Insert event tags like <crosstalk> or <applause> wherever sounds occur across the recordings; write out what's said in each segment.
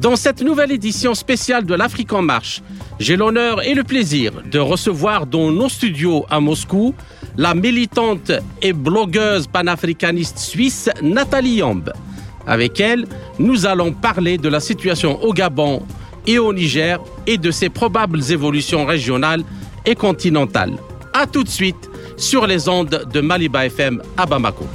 Dans cette nouvelle édition spéciale de l'Afrique en marche, j'ai l'honneur et le plaisir de recevoir dans nos studios à Moscou la militante et blogueuse panafricaniste suisse Nathalie Yamb. Avec elle, nous allons parler de la situation au Gabon et au Niger et de ses probables évolutions régionales et continentales. A tout de suite sur les ondes de Maliba FM à Bamako.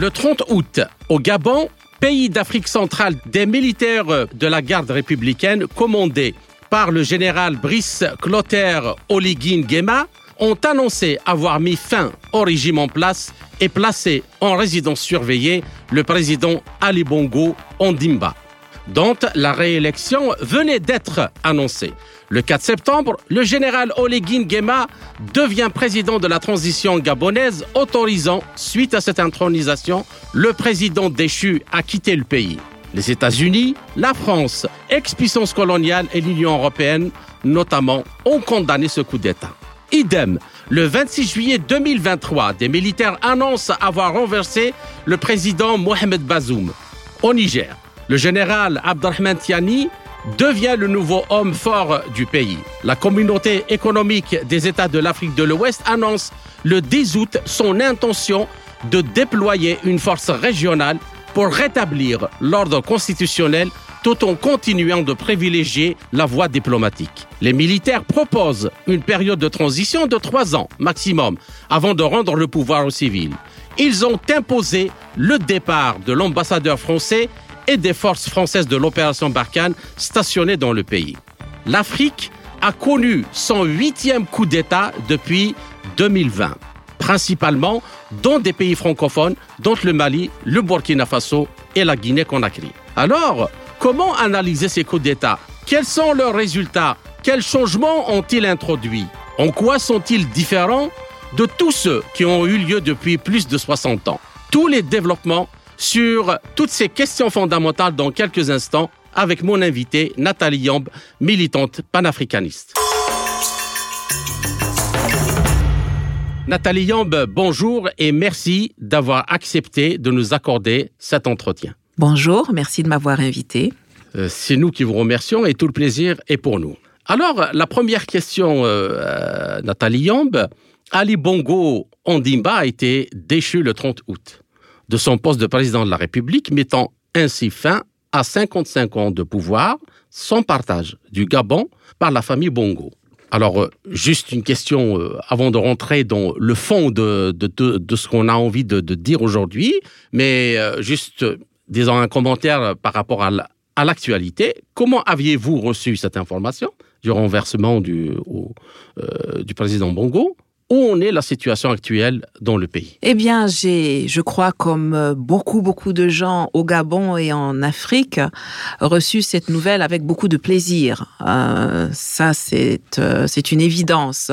Le 30 août, au Gabon, pays d'Afrique centrale, des militaires de la garde républicaine commandés par le général Brice Clotaire Oligin Gema ont annoncé avoir mis fin au régime en place et placé en résidence surveillée le président Ali Bongo Ondimba, dont la réélection venait d'être annoncée. Le 4 septembre, le général Oligin Gema devient président de la transition gabonaise, autorisant, suite à cette intronisation, le président déchu à quitter le pays. Les États-Unis, la France, ex-puissance coloniale et l'Union européenne, notamment, ont condamné ce coup d'État. Idem, le 26 juillet 2023, des militaires annoncent avoir renversé le président Mohamed Bazoum. Au Niger, le général Abdelrahman Tiani devient le nouveau homme fort du pays. La communauté économique des États de l'Afrique de l'Ouest annonce le 10 août son intention de déployer une force régionale pour rétablir l'ordre constitutionnel tout en continuant de privilégier la voie diplomatique. Les militaires proposent une période de transition de trois ans maximum avant de rendre le pouvoir aux civils. Ils ont imposé le départ de l'ambassadeur français et des forces françaises de l'opération Barkhane stationnées dans le pays. L'Afrique a connu son huitième coup d'État depuis 2020, principalement dans des pays francophones, dont le Mali, le Burkina Faso et la Guinée-Conakry. Alors, comment analyser ces coups d'État? Quels sont leurs résultats? Quels changements ont-ils introduits? En quoi sont-ils différents de tous ceux qui ont eu lieu depuis plus de 60 ans? Tous les développements sur toutes ces questions fondamentales dans quelques instants avec mon invité Nathalie Yamb, militante panafricaniste. Nathalie Yamb, bonjour et merci d'avoir accepté de nous accorder cet entretien. Bonjour, merci de m'avoir invité. Euh, c'est nous qui vous remercions et tout le plaisir est pour nous. Alors, la première question, euh, euh Nathalie Yamb, Ali Bongo Ondimba a été déchu le 30 août de son poste de président de la République, mettant ainsi fin à 55 ans de pouvoir sans partage du Gabon par la famille Bongo. Alors, euh, juste une question euh, avant de rentrer dans le fond de, de, ce qu'on a envie de, dire aujourd'hui, mais euh, juste, disons, un commentaire par rapport à l'actualité. Comment aviez-vous reçu cette information du renversement du, du président Bongo? Où en est la situation actuelle dans le pays? Eh bien, j'ai, je crois, comme euh, beaucoup, beaucoup de gens au Gabon et en Afrique, reçu cette nouvelle avec beaucoup de plaisir. Euh, ça, c'est, euh, c'est une évidence.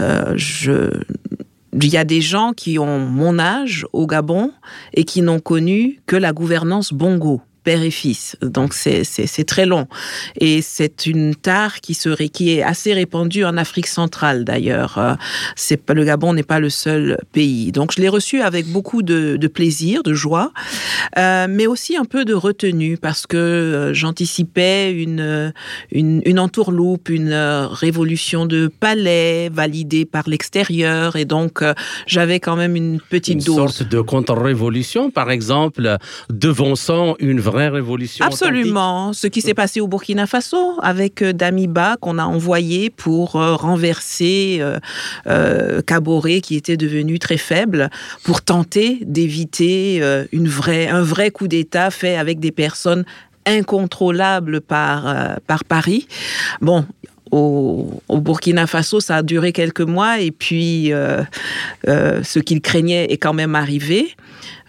il y a des gens qui ont mon âge au Gabon et qui n'ont connu que la gouvernance Bongo père et fils. Donc c'est très long. Et c'est une tare qui, serait, qui est assez répandue en Afrique centrale d'ailleurs. Euh, c'est le Gabon n'est pas le seul pays. Donc je l'ai reçu avec beaucoup de, plaisir, de joie, euh, mais aussi un peu de retenue parce que euh, j'anticipais une, une, entourloupe, une révolution de palais validée par l'extérieur. Et donc j'avais quand même une petite une dose. sorte de contre-révolution, par exemple, devançant une vraie Absolument. Ce qui s'est passé au Burkina Faso avec euh, Damiba qu'on a envoyé pour euh, renverser euh, euh qui était devenu très faible pour tenter d'éviter une un vrai coup d'État fait avec des personnes incontrôlables par, par Paris. Bon, au, Burkina Faso, ça a duré quelques mois et puis ce qu'il craignait est quand même arrivé.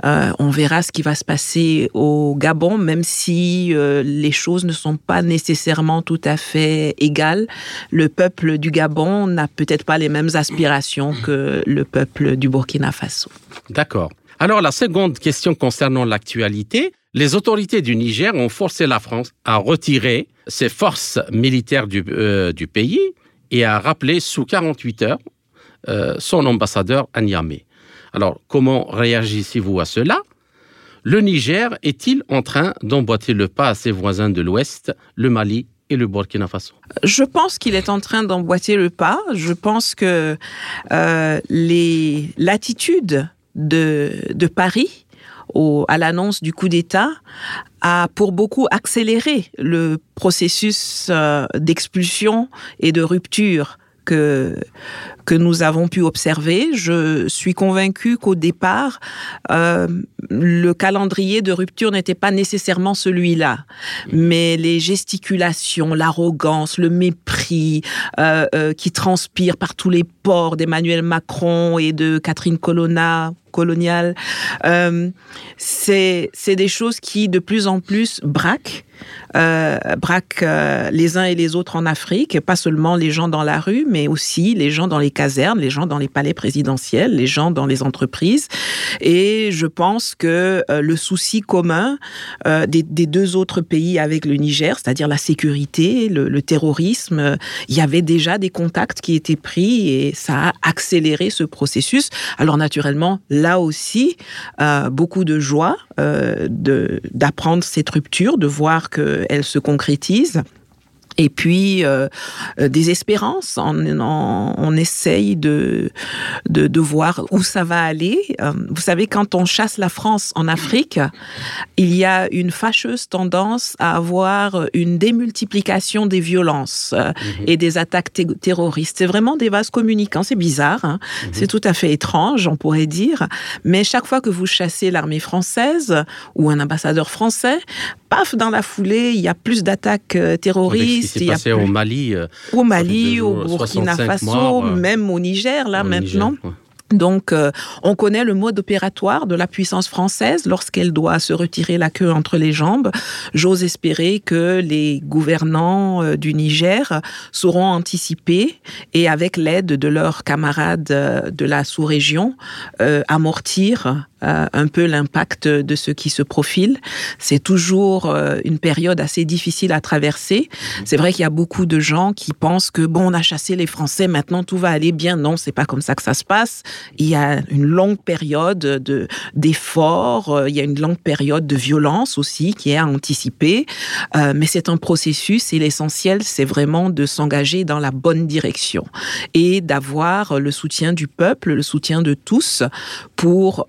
Euh, on verra ce qui va se passer au Gabon, même si les choses ne sont pas nécessairement tout à fait égales. Le peuple du Gabon n'a peut-être pas les mêmes aspirations que le peuple du Burkina Faso. D'accord. Alors la seconde question concernant l'actualité, les autorités du Niger ont forcé la France à retirer ses forces militaires du, euh, pays et à rappeler sous 48 heures euh, son ambassadeur à Niamey. Alors, comment réagissez-vous à cela? Le Niger est-il en train d'emboîter le pas à ses voisins de l'Ouest, le Mali et le Burkina Faso? Je pense qu'il est en train d'emboîter le pas. Je pense que euh, l'attitude de, Paris à l'annonce du coup d'État a pour beaucoup accéléré le processus euh, d'expulsion et de rupture que, que nous avons pu observer. Je suis convaincue qu'au départ, euh, le calendrier de rupture n'était pas nécessairement celui-là, mais les gesticulations, l'arrogance, le mépris euh, euh, qui transpire par tous les ports d'Emmanuel Macron et de Catherine Colonna, coloniale, c'est des choses qui de plus en plus braquent euh, euh, les uns et les autres en Afrique, pas seulement les gens dans la rue, mais aussi les gens dans les casernes, les gens dans les palais présidentiels, les gens dans les entreprises. Et je pense que euh, le souci commun des, deux autres pays avec le Niger, c'est-à-dire la sécurité, le, terrorisme, il y avait déjà des contacts qui étaient pris et ça a accéléré ce processus. Alors naturellement, là aussi, beaucoup de joie d'apprendre cette rupture, de voir qu'elle se concrétise et puis euh, euh, des espérances. On, on, essaye de, de, de voir où ça va aller. Euh, vous savez, quand on chasse la France en Afrique, il y a une fâcheuse tendance à avoir une démultiplication des violences mhm. et des attaques terroristes. C'est vraiment des vases communicants. C'est bizarre. Hein. Mhm. C'est tout à fait étrange, on pourrait dire. Mais chaque fois que vous chassez l'armée française ou un ambassadeur français, paf, dans la foulée, il y a plus d'attaques terroristes s'est passé au Mali. Euh, au Mali, au Burkina Faso, même au Niger, là, maintenant. Donc, euh, on connaît le mode opératoire de la puissance française lorsqu'elle doit se retirer la queue entre les jambes. J'ose espérer que les gouvernants euh, du Niger sauront anticiper et, avec l'aide de leurs camarades de la sous-région, amortir euh, un peu l'impact de ce qui se profile. C'est toujours euh, une période assez difficile à traverser. C'est vrai qu'il y a beaucoup de gens qui pensent que bon, on a chassé les Français, maintenant tout va aller bien. Non, c'est pas comme ça que ça se passe. Il y a une longue période de d'efforts, euh, il y a une longue période de violence aussi qui est à anticiper. mais c'est un processus et l'essentiel, c'est vraiment de s'engager dans la bonne direction et d'avoir le soutien du peuple, le soutien de tous pour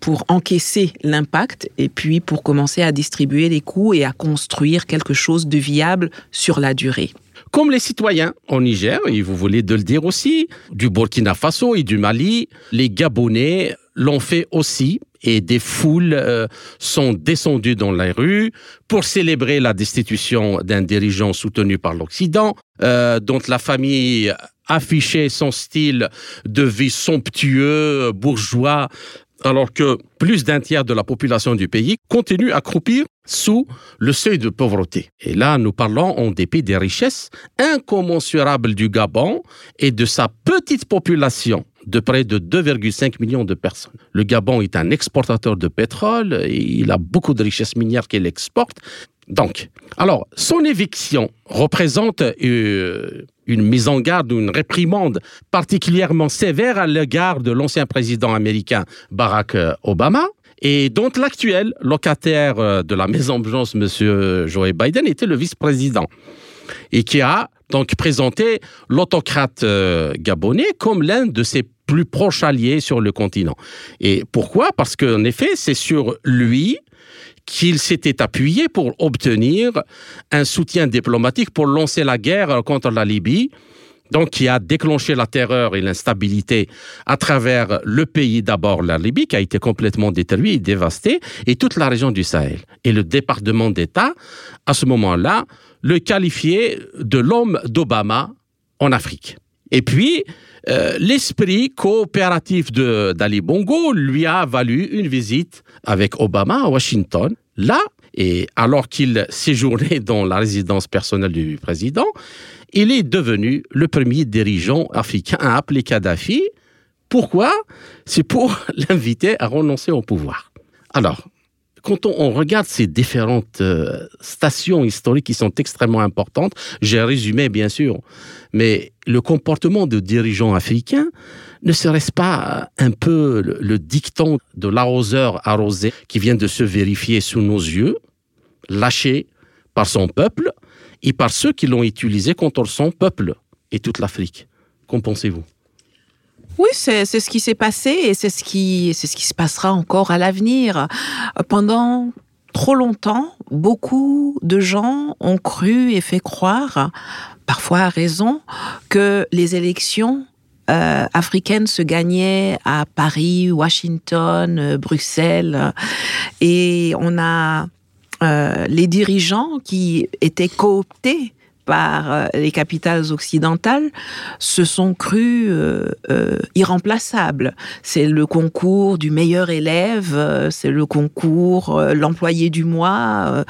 pour encaisser l'impact et puis pour commencer à distribuer les coûts et à construire quelque chose de viable sur la durée. Comme les citoyens au Niger, et vous voulez de le dire aussi, du Burkina Faso et du Mali, les Gabonais l'ont fait aussi et des foules euh, sont descendues dans les rues pour célébrer la destitution d'un dirigeant soutenu par l'Occident, euh, dont la famille affichait son style de vie somptueux, bourgeois, alors que plus d'un tiers de la population du pays continue à croupir sous le seuil de pauvreté. Et là, nous parlons en dépit des richesses incommensurables du Gabon et de sa petite population de près de 2,5 millions de personnes. Le Gabon est un exportateur de pétrole, et il a beaucoup de richesses minières qu'il exporte, donc, alors, son éviction représente euh, une mise en garde ou une réprimande particulièrement sévère à l'égard de l'ancien président américain Barack euh, Obama, et dont l'actuel locataire euh, de la Maison-Blanche, M. Joe Biden, était le vice-président, et qui a donc présenté l'autocrate gabonais comme l'un de ses plus proches alliés sur le continent. Et pourquoi? Parce qu'en effet, c'est sur lui qu'il s'était appuyé pour obtenir un soutien diplomatique pour lancer la guerre contre la Libye donc qui a déclenché la terreur et l'instabilité à travers le pays, d'abord la Libye, qui a été complètement détruit et dévasté, et toute la région du Sahel. Et le département d'État, à ce moment-là, le qualifiait de l'homme d'Obama en Afrique. Et puis, euh, l'esprit coopératif d'Ali Bongo lui a valu une visite avec Obama à Washington. Là, et alors qu'il séjournait dans la résidence personnelle du président, il est devenu le premier dirigeant africain à appeler Kadhafi. Pourquoi? C'est pour <laughs> l'inviter à renoncer au pouvoir. Alors, quand on, regarde ces différentes euh, stations historiques qui sont extrêmement importantes, j'ai résumé bien sûr, mais le comportement de dirigeants africains ne serait-ce pas un peu le, le dicton de l'arroseur arrosé qui vient de se vérifier sous nos yeux, lâché par son peuple et par ceux qui l'ont utilisé contre son peuple et toute l'Afrique. Qu'en pensez-vous? Oui, c'est ce qui s'est passé et c'est ce qui c'est ce qui se passera encore à l'avenir. Pendant trop longtemps, beaucoup de gens ont cru et fait croire, parfois à raison, que les élections euh, africaines se gagnaient à Paris, Washington, euh, Bruxelles, et on a euh, les dirigeants qui étaient cooptés par euh, les capitales occidentales se sont crus euh, euh, irremplaçables. C'est le concours du meilleur élève, c'est le concours l'employé du mois,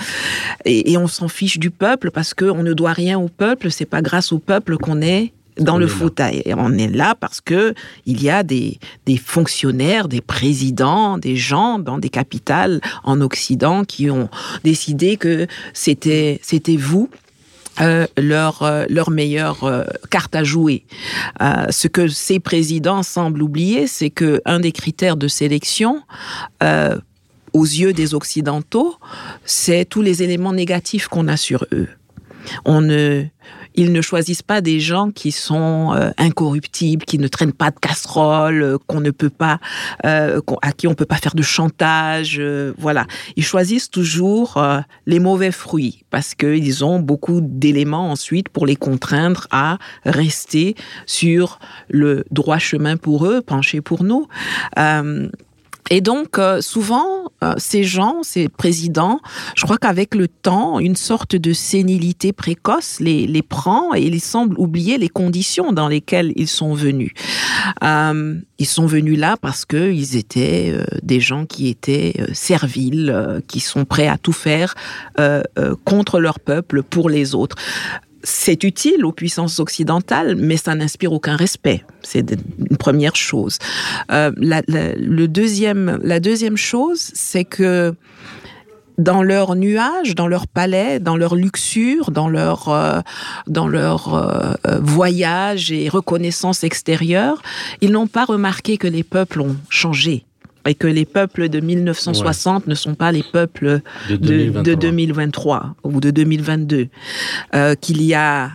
et, on s'en fiche du peuple parce qu'on ne doit rien au peuple. C'est pas grâce au peuple qu'on est dans le fauteuil. Et on est là parce que il y a des, des fonctionnaires, des présidents, des gens dans des capitales en Occident qui ont décidé que c'était c'était vous euh, leur, euh, leur meilleure euh, carte à jouer. ce que ces présidents semblent oublier, c'est que un des critères de sélection aux yeux des Occidentaux, c'est tous les éléments négatifs qu'on a sur eux. On ne, ils ne choisissent pas des gens qui sont euh, incorruptibles, qui ne traînent pas de casserole, euh, qu'on ne peut pas, euh, à qui on peut pas faire de chantage. voilà, ils choisissent toujours les mauvais fruits parce qu'ils ont beaucoup d'éléments ensuite pour les contraindre à rester sur le droit chemin pour eux, pencher pour nous. Et donc, euh, souvent, euh, ces gens, ces présidents, je crois qu'avec le temps, une sorte de sénilité précoce les, les prend et ils semblent oublier les conditions dans lesquelles ils sont venus. Euh, ils sont venus là parce qu'ils étaient euh, des gens qui étaient serviles, qui sont prêts à tout faire contre leur peuple, pour les autres c'est utile aux puissances occidentales, mais ça n'inspire aucun respect. C'est une première chose. Euh, la, le deuxième, la deuxième chose, c'est que dans leur nuage, dans leur palais, dans leur luxure, dans leur euh, dans leur euh, voyage et reconnaissance extérieure, ils n'ont pas remarqué que les peuples ont changé et que les peuples de 1960 ne sont pas les peuples de 2023, ou de 2022. Euh, qu'il y a,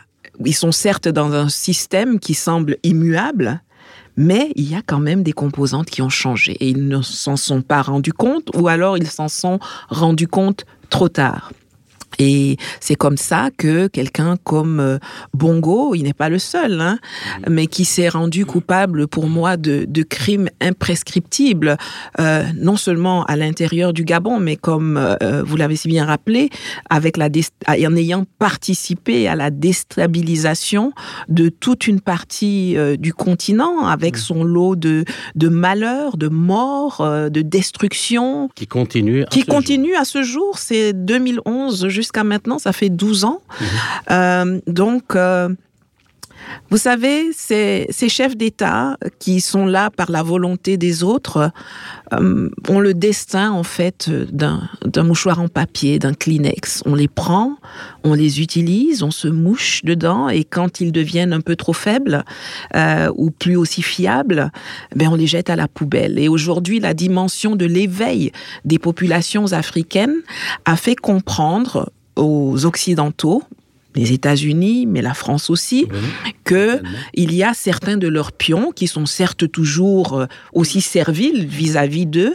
ils sont certes dans un système qui semble immuable, mais il y a quand même des composantes qui ont changé et ils ne s'en sont pas rendus compte ou alors ils s'en sont rendus compte trop tard. Et c'est comme ça que quelqu'un comme euh, Bongo, il n'est pas le seul, hein, mais qui s'est rendu coupable pour moi de, de crimes imprescriptibles, euh, non seulement à l'intérieur du Gabon, mais comme euh, vous l'avez si bien rappelé, avec la en ayant participé à la déstabilisation de toute une partie euh, du continent, avec son lot de, de malheurs, de morts, de destruction. Qui continue. Qui continue à ce jour. C'est 2011 jusqu'à maintenant, ça fait 12 ans. Mhm. Euh, donc, euh, vous savez, ces, chefs d'État qui sont là par la volonté des autres euh, ont le destin, en fait, d'un mouchoir en papier, d'un Kleenex. On les prend, on les utilise, on se mouche dedans, et quand ils deviennent un peu trop faibles ou plus aussi fiables, ben on les jette à la poubelle. Et aujourd'hui, la dimension de l'éveil des populations africaines a fait comprendre aux Occidentaux, les États-Unis, mais la France aussi, que il y a certains de leurs pions qui sont certes toujours euh, aussi serviles vis-à-vis d'eux,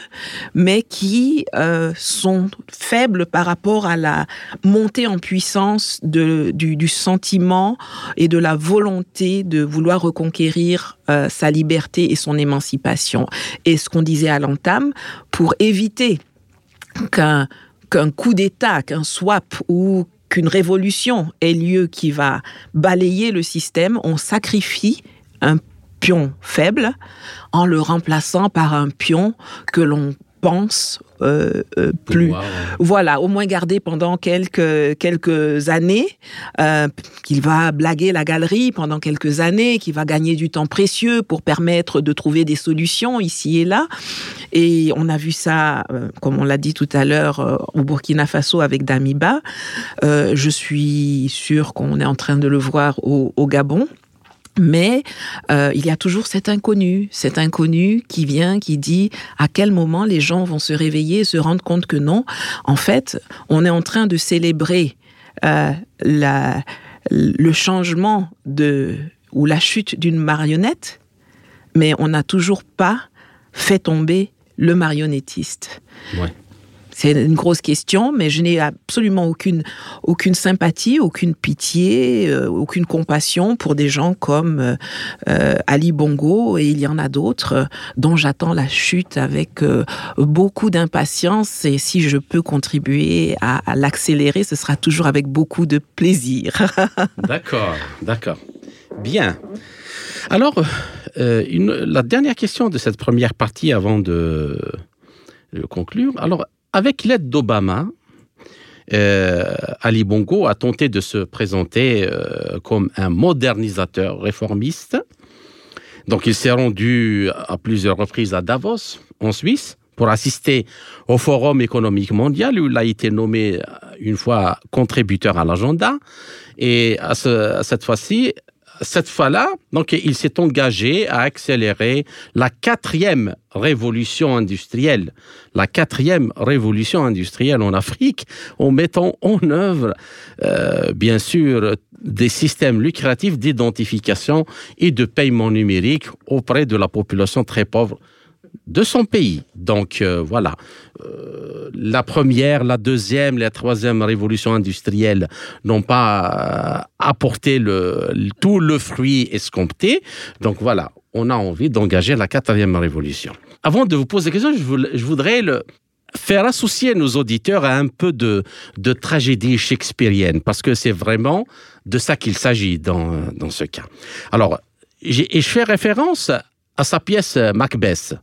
mais qui euh, sont faibles par rapport à la montée en puissance de, du, sentiment et de la volonté de vouloir reconquérir euh, sa liberté et son émancipation. Et ce qu'on disait à l'entame, pour éviter qu'un qu'un coup d'État, qu'un swap ou qu'une révolution ait lieu qui va balayer le système, on sacrifie un pion faible en le remplaçant par un pion que l'on pense euh, euh, plus. Voilà, au moins garder pendant quelques, quelques années, euh, qu'il va blaguer la galerie pendant quelques années, qu'il va gagner du temps précieux pour permettre de trouver des solutions ici et là. Et on a vu ça, comme on l'a dit tout à l'heure, au Burkina Faso avec Damiba. je suis sûre qu'on est en train de le voir au Gabon. Mais euh, il y a toujours cet inconnu, cet inconnu qui vient, qui dit à quel moment les gens vont se réveiller et se rendre compte que non, en fait, on est en train de célébrer euh, la, le changement de ou la chute d'une marionnette, mais on n'a toujours pas fait tomber le marionnettiste. Ouais. C'est une grosse question, mais je n'ai absolument aucune, aucune sympathie, aucune pitié, euh, aucune compassion pour des gens comme euh, euh, Ali Bongo et il y en a d'autres dont j'attends la chute avec beaucoup d'impatience et si je peux contribuer à, l'accélérer, ce sera toujours avec beaucoup de plaisir. <laughs> d'accord, d'accord. Bien. Alors, la dernière question de cette première partie avant de conclure. Alors, avec l'aide d'Obama, euh, Ali Bongo a tenté de se présenter euh, comme un modernisateur réformiste. Donc il s'est rendu à plusieurs reprises à Davos, en Suisse, pour assister au Forum économique mondial, où il a été nommé une fois contributeur à l'agenda. Et à cette fois-ci, cette fois-là, donc, il s'est engagé à accélérer la quatrième révolution industrielle, la quatrième révolution industrielle en Afrique, en mettant en œuvre, euh, bien sûr, des systèmes lucratifs d'identification et de paiement numérique auprès de la population très pauvre de son pays. Donc euh, voilà, euh, la première, la deuxième, la troisième révolution industrielle n'ont pas euh, apporté tout le fruit escompté. Donc voilà, on a envie d'engager la quatrième révolution. Avant de vous poser la question, je, voudrais faire associer nos auditeurs à un peu de, de tragédie shakespearienne, parce que c'est vraiment de ça qu'il s'agit dans, dans ce cas. Alors, et je fais référence à sa pièce euh, Macbeth,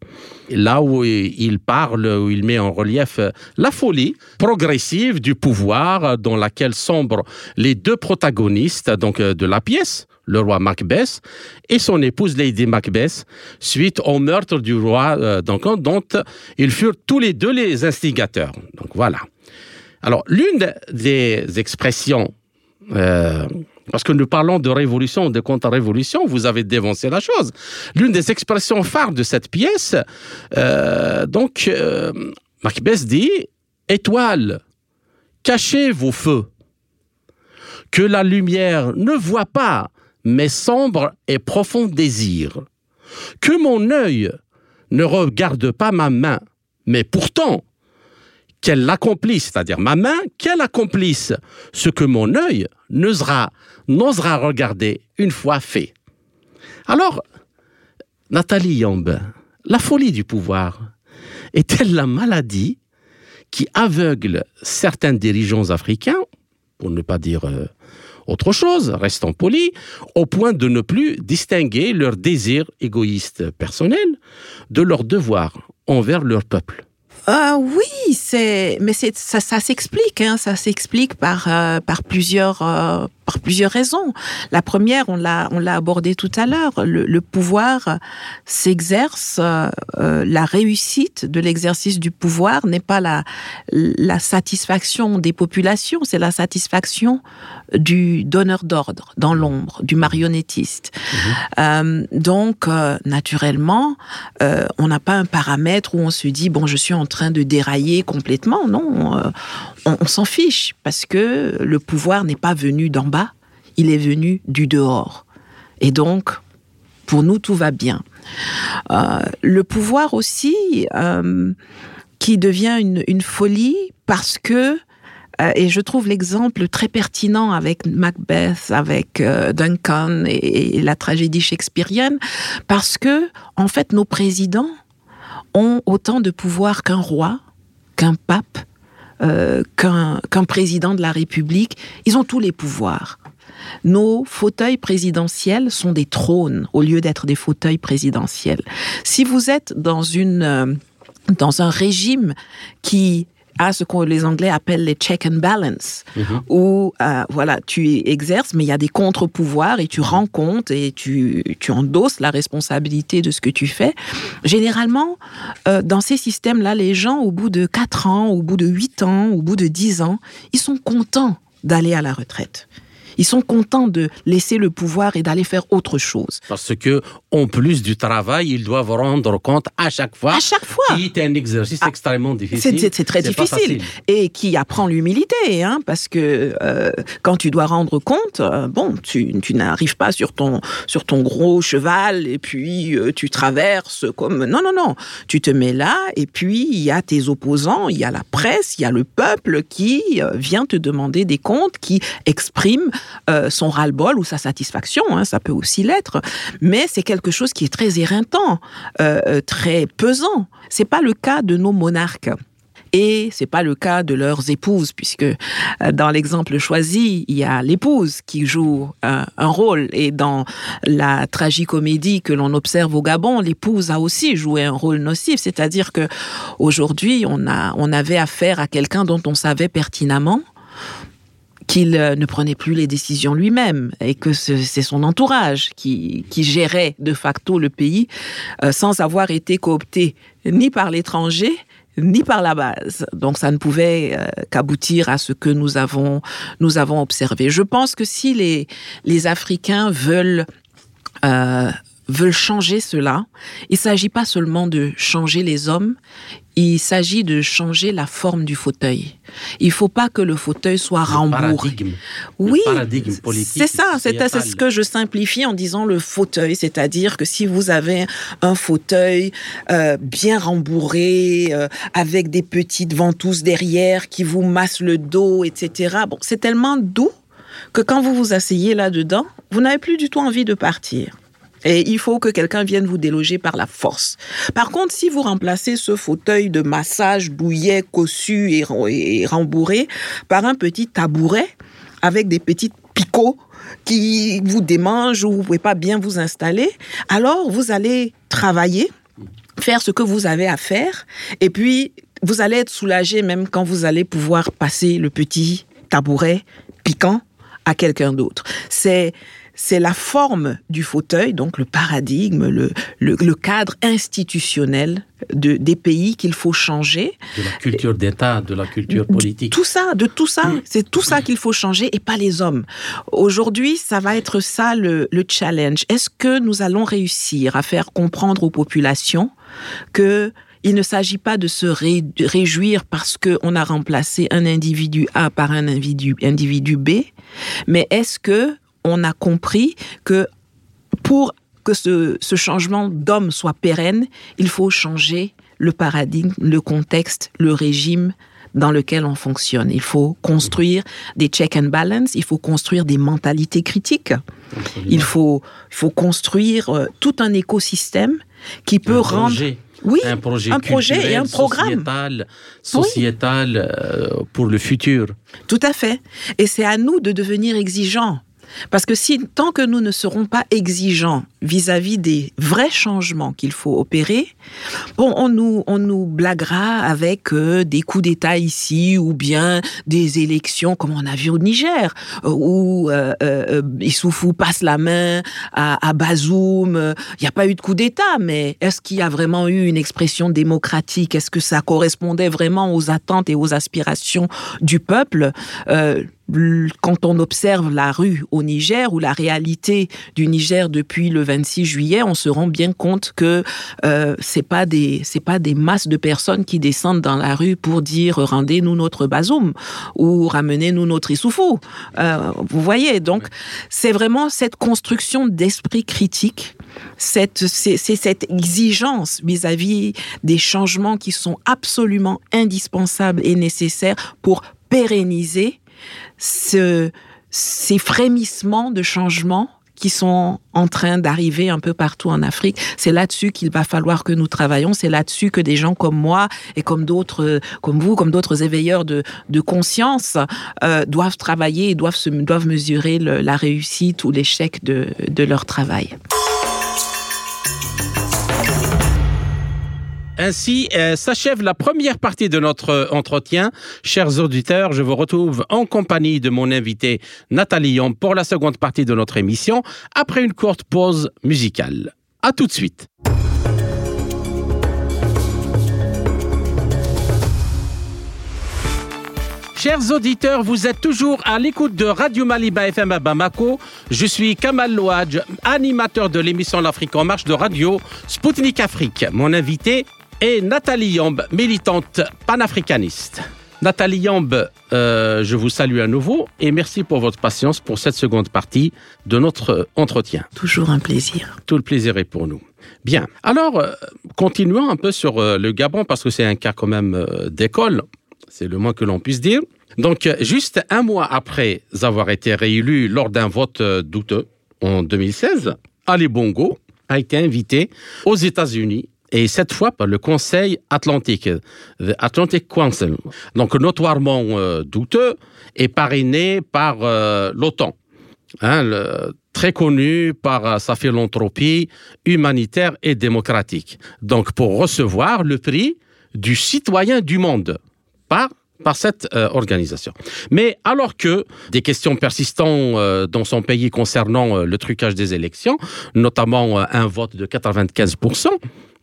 là où il parle, où il met en relief euh, la folie progressive du pouvoir euh, dans laquelle sombrent les deux protagonistes donc de la pièce, le roi Macbeth et son épouse Lady Macbeth, suite au meurtre du roi donc, dont ils furent tous les deux les instigateurs. Donc voilà. Alors l'une des expressions parce que nous parlons de révolution, de contre-révolution, vous avez dévancé la chose. L'une des expressions phares de cette pièce, euh, donc, euh, Macbeth dit Étoile, cachez vos feux, que la lumière ne voit pas mes sombres et profonds désirs, que mon œil ne regarde pas ma main, mais pourtant qu'elle l'accomplisse, c'est-à-dire ma main, qu'elle accomplisse ce que mon œil n'osera, n'osera regarder une fois fait. Alors, Nathalie Yamb, la folie du pouvoir est-elle la maladie qui aveugle certains dirigeants africains, pour ne pas dire euh, autre chose, restant polis, au point de ne plus distinguer leurs désirs égoïstes personnels de leurs devoirs envers leur peuple? Ah oui, c'est mais c'est ça, ça s'explique, hein, ça s'explique par euh, par plusieurs euh, par plusieurs raisons. La première, on l'a on l'a abordé tout à l'heure, le, pouvoir s'exerce, euh, la réussite de l'exercice du pouvoir n'est pas la la satisfaction des populations, c'est la satisfaction du donneur d'ordre dans l'ombre, du marionnettiste. Mhm. donc naturellement, on n'a pas un paramètre où on se dit bon, je suis en train de dérailler complètement. Non, on s'en fiche parce que le pouvoir n'est pas venu d'en bas, il est venu du dehors. Et donc, pour nous, tout va bien. Euh, le pouvoir aussi, euh, qui devient une, folie parce que, euh, et je trouve l'exemple très pertinent avec Macbeth, avec Duncan et, la tragédie shakespearienne, parce que, en fait, nos présidents ont autant de pouvoir qu'un roi, qu'un pape, qu'un président de la République. Ils ont tous les pouvoirs. Nos fauteuils présidentiels sont des trônes au lieu d'être des fauteuils présidentiels. Si vous êtes dans une euh, dans un régime qui a ce que les Anglais appellent les check and balance, mhm. où euh, voilà, tu exerces, mais il y a des contre-pouvoirs et tu rends compte et tu, tu endosses la responsabilité de ce que tu fais. Généralement, euh, dans ces systèmes-là, les gens, au bout de 4 ans, au bout de 8 ans, au bout de 10 ans, ils sont contents d'aller à la retraite. Ils sont contents de laisser le pouvoir et d'aller faire autre chose. Parce que, en plus du travail, ils doivent rendre compte à chaque fois. À chaque fois. Qui est un exercice ah, extrêmement difficile. C'est très difficile. Et qui apprend l'humilité, hein, parce que euh, quand tu dois rendre compte, euh, bon, tu, tu n'arrives pas sur ton, sur ton gros cheval et puis euh, tu traverses comme. Non, non, non. Tu te mets là et puis il y a tes opposants, il y a la presse, il y a le peuple qui vient te demander des comptes, qui exprime euh, son ras-le-bol ou sa satisfaction, hein, ça peut aussi l'être, mais c'est quelque chose qui est très éreintant, euh, euh, très pesant. C'est pas le cas de nos monarques. Et c'est pas le cas de leurs épouses, puisque dans l'exemple choisi, il y a l'épouse qui joue un, rôle. Et dans la tragicomédie que l'on observe au Gabon, l'épouse a aussi joué un rôle nocif. C'est-à-dire que aujourd'hui, on a, on avait affaire à quelqu'un dont on savait pertinemment qu'il euh, ne prenait plus les décisions lui-même et que c'est son entourage qui, gérait de facto le pays euh, sans avoir été coopté ni par l'étranger ni par la base. Donc ça ne pouvait euh, qu'aboutir à ce que nous avons, nous avons observé. Je pense que si les, les Africains veulent veulent changer cela, il ne s'agit pas seulement de changer les hommes, il s'agit de changer la forme du fauteuil. Il faut pas que le fauteuil soit rembourré. Oui, c'est ça. C'est ce que je simplifie en disant le fauteuil, c'est-à-dire que si vous avez un fauteuil euh, bien rembourré, euh, avec des petites ventouses derrière qui vous massent le dos, etc. Bon, c'est tellement doux que quand vous vous asseyez là-dedans, vous n'avez plus du tout envie de partir. Et il faut que quelqu'un vienne vous déloger par la force. Par contre, si vous remplacez ce fauteuil de massage douillet, cossu et, rembourré par un petit tabouret avec des petites picots qui vous démangent ou vous pouvez pas bien vous installer, alors vous allez travailler, faire ce que vous avez à faire, et puis vous allez être soulagé même quand vous allez pouvoir passer le petit tabouret piquant à quelqu'un d'autre. C'est c'est la forme du fauteuil, donc le paradigme, le, le, cadre institutionnel de, des pays qu'il faut changer. De la culture d'État, de la culture politique. Tout ça, de tout ça. C'est tout ça qu'il faut changer et pas les hommes. Aujourd'hui, ça va être ça le, le challenge. Est-ce que nous allons réussir à faire comprendre aux populations que il ne s'agit pas de se réjouir parce qu'on a remplacé un individu A par un individu, individu B, mais est-ce que on a compris que pour que ce, changement d'homme soit pérenne, il faut changer le paradigme, le contexte, le régime dans lequel on fonctionne? Il faut construire des check and balance, il faut construire des mentalités critiques, il faut, il faut construire euh, tout un écosystème qui peut rendre... Oui, un projet, un projet et un programme sociétal, euh, pour le futur. Tout à fait. Et c'est à nous de devenir exigeants parce que si, tant que nous ne serons pas exigeants vis-à-vis des vrais changements qu'il faut opérer, bon, on nous, on nous blaguera avec euh, des coups d'État ici ou bien des élections comme on a vu au Niger, euh, où euh, euh, Issoufou passe la main à, Bazoum. Il n'y a pas eu de coup d'État, mais est-ce qu'il y a vraiment eu une expression démocratique? Est-ce que ça correspondait vraiment aux attentes et aux aspirations du peuple? Quand on observe la rue au Niger ou la réalité du Niger depuis le 26 juillet, on se rend bien compte que euh, c'est pas des c'est pas des masses de personnes qui descendent dans la rue pour dire rendez-nous notre bazoum ou ramenez-nous notre issoufou. Euh, vous voyez, donc c'est vraiment cette construction d'esprit critique, cette c'est cette exigence vis-à-vis des changements qui sont absolument indispensables et nécessaires pour pérenniser ce, ces frémissements de changement qui sont en train d'arriver un peu partout en Afrique. C'est là-dessus qu'il va falloir que nous travaillons. C'est là-dessus que des gens comme moi et comme d'autres, comme vous, comme d'autres éveilleurs de, de conscience euh, doivent travailler et doivent, doivent mesurer la réussite ou l'échec de, de leur travail. Ainsi euh, s'achève la première partie de notre euh, entretien. Chers auditeurs, je vous retrouve en compagnie de mon invité Nathalie Yom pour la seconde partie de notre émission, après une courte pause musicale. À tout de suite. Chers auditeurs, vous êtes toujours à l'écoute de Radio Maliba FM à Bamako. Je suis Kamal Louadj, animateur de l'émission L'Afrique en marche de radio Spoutnik Afrique. Mon invité est Nathalie Yamb, militante panafricaniste. Nathalie Yamb, euh, je vous salue à nouveau et merci pour votre patience pour cette seconde partie de notre entretien. Toujours un plaisir. Tout le plaisir est pour nous. Bien. Alors, euh, continuons un peu sur euh, le Gabon parce que c'est un cas quand même euh, d'école. C'est le moins que l'on puisse dire. Donc, euh, juste un mois après avoir été réélu lors d'un vote euh, douteux en 2016, Ali Bongo a été invité aux États-Unis et cette fois par le Conseil Atlantique, the Atlantic Council, donc notoirement euh, douteux et parrainé par euh, l'OTAN, hein, très connu par euh, sa philanthropie humanitaire et démocratique. Donc pour recevoir le prix du citoyen du monde par par cette euh, organisation. Mais alors que des questions persistant euh, dans son pays concernant euh, le trucage des élections, notamment euh, un vote de 95%,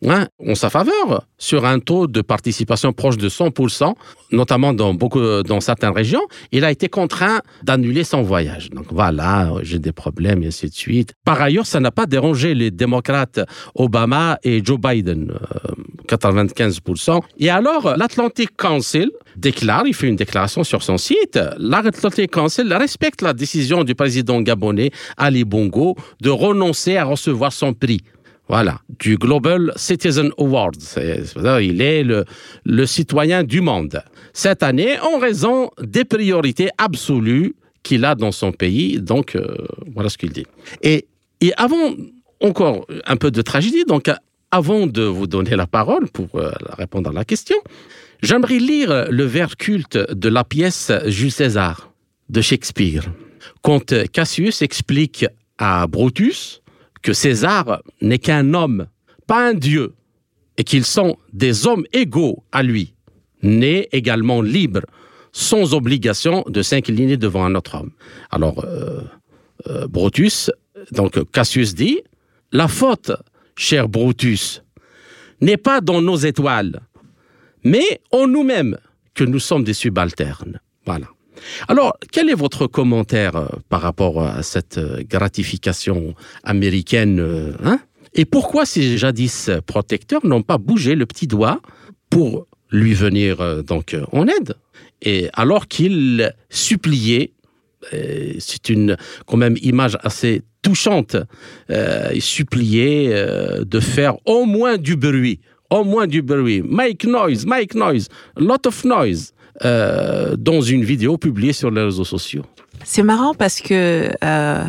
hein, en sa faveur, sur un taux de participation proche de 100%, notamment dans, beaucoup, dans certaines régions, il a été contraint d'annuler son voyage. Donc voilà, j'ai des problèmes et ainsi de suite. Par ailleurs, ça n'a pas dérangé les démocrates Obama et Joe Biden, euh, 95%. Et alors, l'Atlantic Council déclare, il fait une déclaration sur son site, l'Atlantic Council respecte la décision du président gabonais Ali Bongo de renoncer à recevoir son prix. Voilà, du Global Citizen Award. Il est le, citoyen du monde. Cette année, en raison des priorités absolues qu'il a dans son pays. Donc, euh, voilà ce qu'il dit. Et, avant, encore un peu de tragédie, donc avant de vous donner la parole pour euh, répondre à la question, j'aimerais lire le vers culte de la pièce Jules César de Shakespeare. Quand Cassius explique à Brutus que César n'est qu'un homme, pas un dieu, et qu'ils sont des hommes égaux à lui, nés également libres, sans obligation de s'incliner devant un autre homme. Alors, euh, euh, Brutus, donc Cassius dit, la faute, cher Brutus, n'est pas dans nos étoiles, mais en nous-mêmes que nous sommes des subalternes. Voilà. Alors, quel est votre commentaire euh, par rapport à cette euh, gratification américaine euh, hein? Et pourquoi ces jadis protecteurs n'ont pas bougé le petit doigt pour lui venir donc en aide? Et alors qu'ils suppliaient, euh, c'est une quand même image assez touchante, euh, euh, de faire au moins du bruit, au moins du bruit, make noise, make noise, lot of noise, euh, dans une vidéo publiée sur les réseaux sociaux. C'est marrant parce que euh,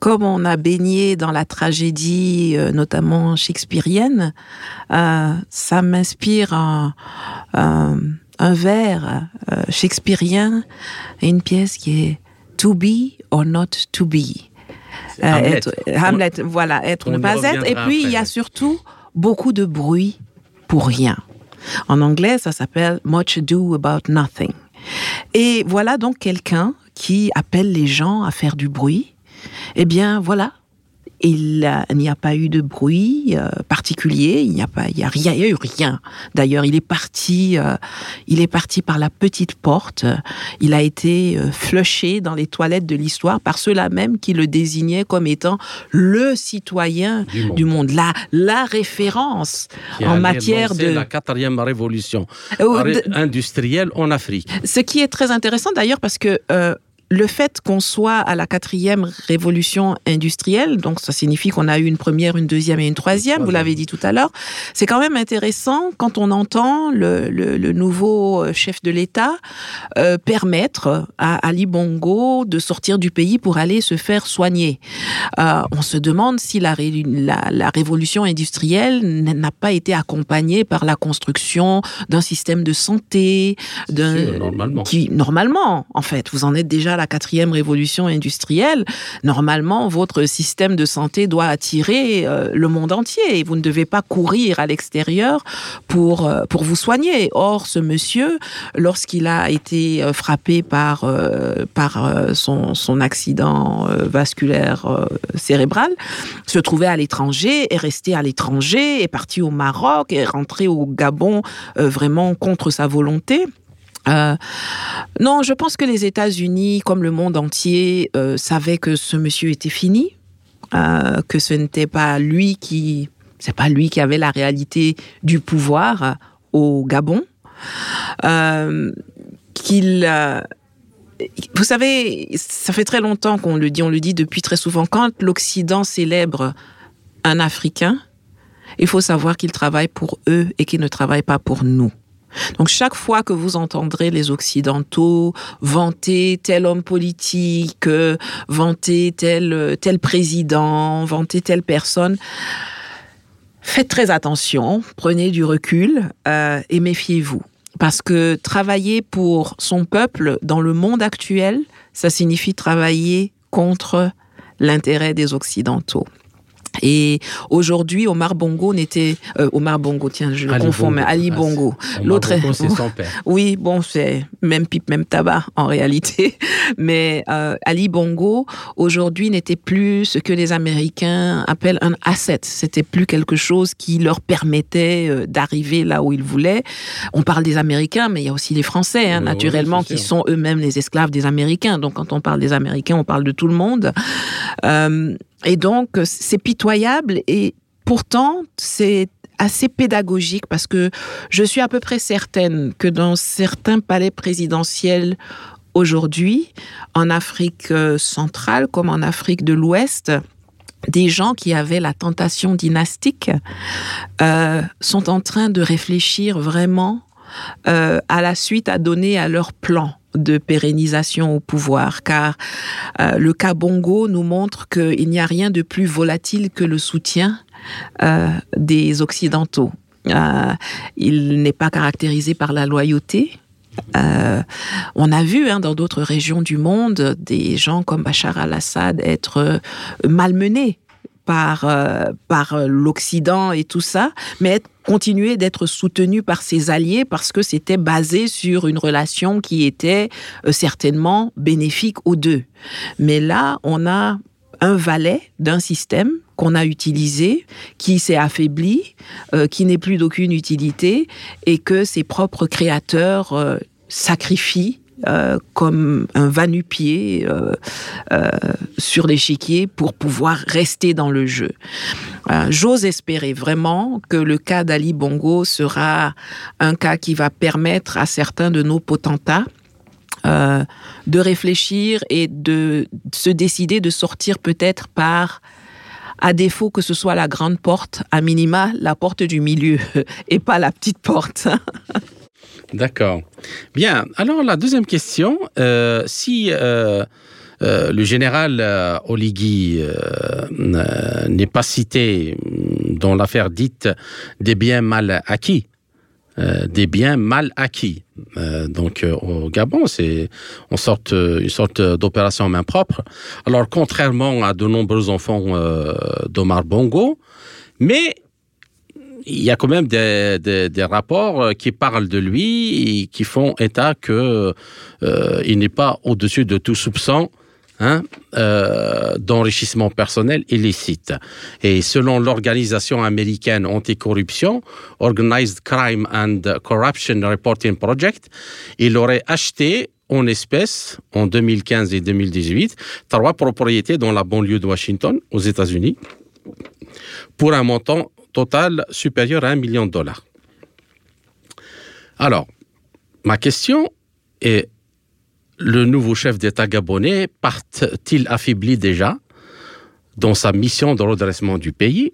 comme on a baigné dans la tragédie, euh, notamment shakespearienne, ça m'inspire un, un, un vers shakespearien et une pièce qui est To be or not to be. Hamlet. être- Hamlet, voilà, être On ne pas être. Et puis il y a surtout beaucoup de bruit pour rien. En anglais, ça s'appelle Much Ado About Nothing. Et voilà donc quelqu'un qui appelle les gens à faire du bruit. Eh bien, voilà, il n'y a pas eu de bruit euh, particulier, il n'y a pas, il y a rien, il y a eu rien. D'ailleurs, il est parti, euh, il est parti par la petite porte. Il a été euh, flushé dans les toilettes de l'histoire par ceux-là même qui le désignaient comme étant le citoyen du monde, la, la référence en matière de la quatrième révolution industrielle en Afrique. Ce qui est très intéressant d'ailleurs parce que le fait qu'on soit à la quatrième révolution industrielle, donc ça signifie qu'on a eu une première, une deuxième et une troisième, vous l'avez dit tout à l'heure, c'est quand même intéressant quand on entend le, nouveau euh, chef de l'État euh, permettre à Ali Bongo de sortir du pays pour aller se faire soigner. Euh, on se demande si la, la, révolution industrielle n'a pas été accompagnée par la construction d'un système de santé, d'un normalement. qui normalement, en fait, vous en êtes déjà la quatrième révolution industrielle, normalement, votre système de santé doit attirer euh, le monde entier et vous ne devez pas courir à l'extérieur pour, euh, pour vous soigner. Or, ce monsieur, lorsqu'il a été euh, frappé par, par son, son accident vasculaire cérébral, se trouvait à l'étranger, est resté à l'étranger, est parti au Maroc, est rentré au Gabon vraiment contre sa volonté. Euh, non, je pense que les États-Unis, comme le monde entier, euh, savaient que ce monsieur était fini, euh, que ce n'était pas lui qui, c'est pas lui qui avait la réalité du pouvoir au Gabon, qu'il vous savez, ça fait très longtemps qu'on le dit, on le dit depuis très souvent. Quand l'Occident célèbre un Africain, il faut savoir qu'il travaille pour eux et qu'il ne travaille pas pour nous. Donc chaque fois que vous entendrez les Occidentaux vanter tel homme politique, vanter tel, tel président, vanter telle personne, faites très attention, prenez du recul euh, et méfiez-vous. Parce que travailler pour son peuple dans le monde actuel, ça signifie travailler contre l'intérêt des Occidentaux. Et aujourd'hui, Omar Bongo n'était euh, Omar Bongo, tiens, je le confonds, mais Ali ah, Bongo. L'autre, c'est <laughs> son père. Oui, bon, c'est même pipe, même tabac en réalité. <laughs> Mais euh, Ali Bongo aujourd'hui n'était plus ce que les Américains appellent un asset. C'était plus quelque chose qui leur permettait euh, d'arriver là où ils voulaient. On parle des Américains, mais il y a aussi les Français, hein, naturellement, qui sont eux-mêmes les esclaves des Américains. Donc, quand on parle des Américains, on parle de tout le monde. Et donc, c'est pitoyable et pourtant, c'est assez pédagogique parce que je suis à peu près certaine que dans certains palais présidentiels aujourd'hui, en Afrique euh, centrale comme en Afrique de l'Ouest, des gens qui avaient la tentation dynastique euh, sont en train de réfléchir vraiment euh, à la suite à donner à leur plan de pérennisation au pouvoir, car euh, le cas Bongo nous montre qu'il n'y a rien de plus volatile que le soutien euh, des Occidentaux. Euh, il n'est pas caractérisé par la loyauté. on a vu hein, dans d'autres régions du monde des gens comme Bachar al-Assad être malmenés par, par l'Occident et tout ça, mais continuer d'être soutenu par ses alliés parce que c'était basé sur une relation qui était euh, certainement bénéfique aux deux. Mais là, on a un valet d'un système qu'on a utilisé, qui s'est affaibli, euh, qui n'est plus d'aucune utilité, et que ses propres créateurs euh, sacrifient euh, comme un va-nu-pied euh, euh, sur l'échiquier pour pouvoir rester dans le jeu. J'ose espérer vraiment que le cas d'Ali Bongo sera un cas qui va permettre à certains de nos potentats de réfléchir et de se décider de sortir peut-être par à défaut que ce soit la grande porte, à minima la porte du milieu <laughs> et pas la petite porte. <laughs> D'accord. Bien. Alors, la deuxième question, euh, si euh, euh, le général Oligui n'est pas cité dans l'affaire dite des biens mal acquis, des biens mal acquis. donc au Gabon, c'est une sorte, d'opération main propre. Alors contrairement à de nombreux enfants d'Omar Bongo, mais il y a quand même des, des, rapports euh, qui parlent de lui et qui font état que euh, il n'est pas au-dessus de tout soupçon hein, euh, d'enrichissement personnel illicite. Et selon l'organisation américaine anticorruption, Organized Crime and Corruption Reporting Project, il aurait acheté en espèces en 2015 et 2018 trois propriétés dans la banlieue de Washington, aux États-Unis, pour un montant total supérieur à un million de dollars. Alors, ma question est le nouveau chef d'État gabonais part-il affaibli déjà dans sa mission de redressement du pays,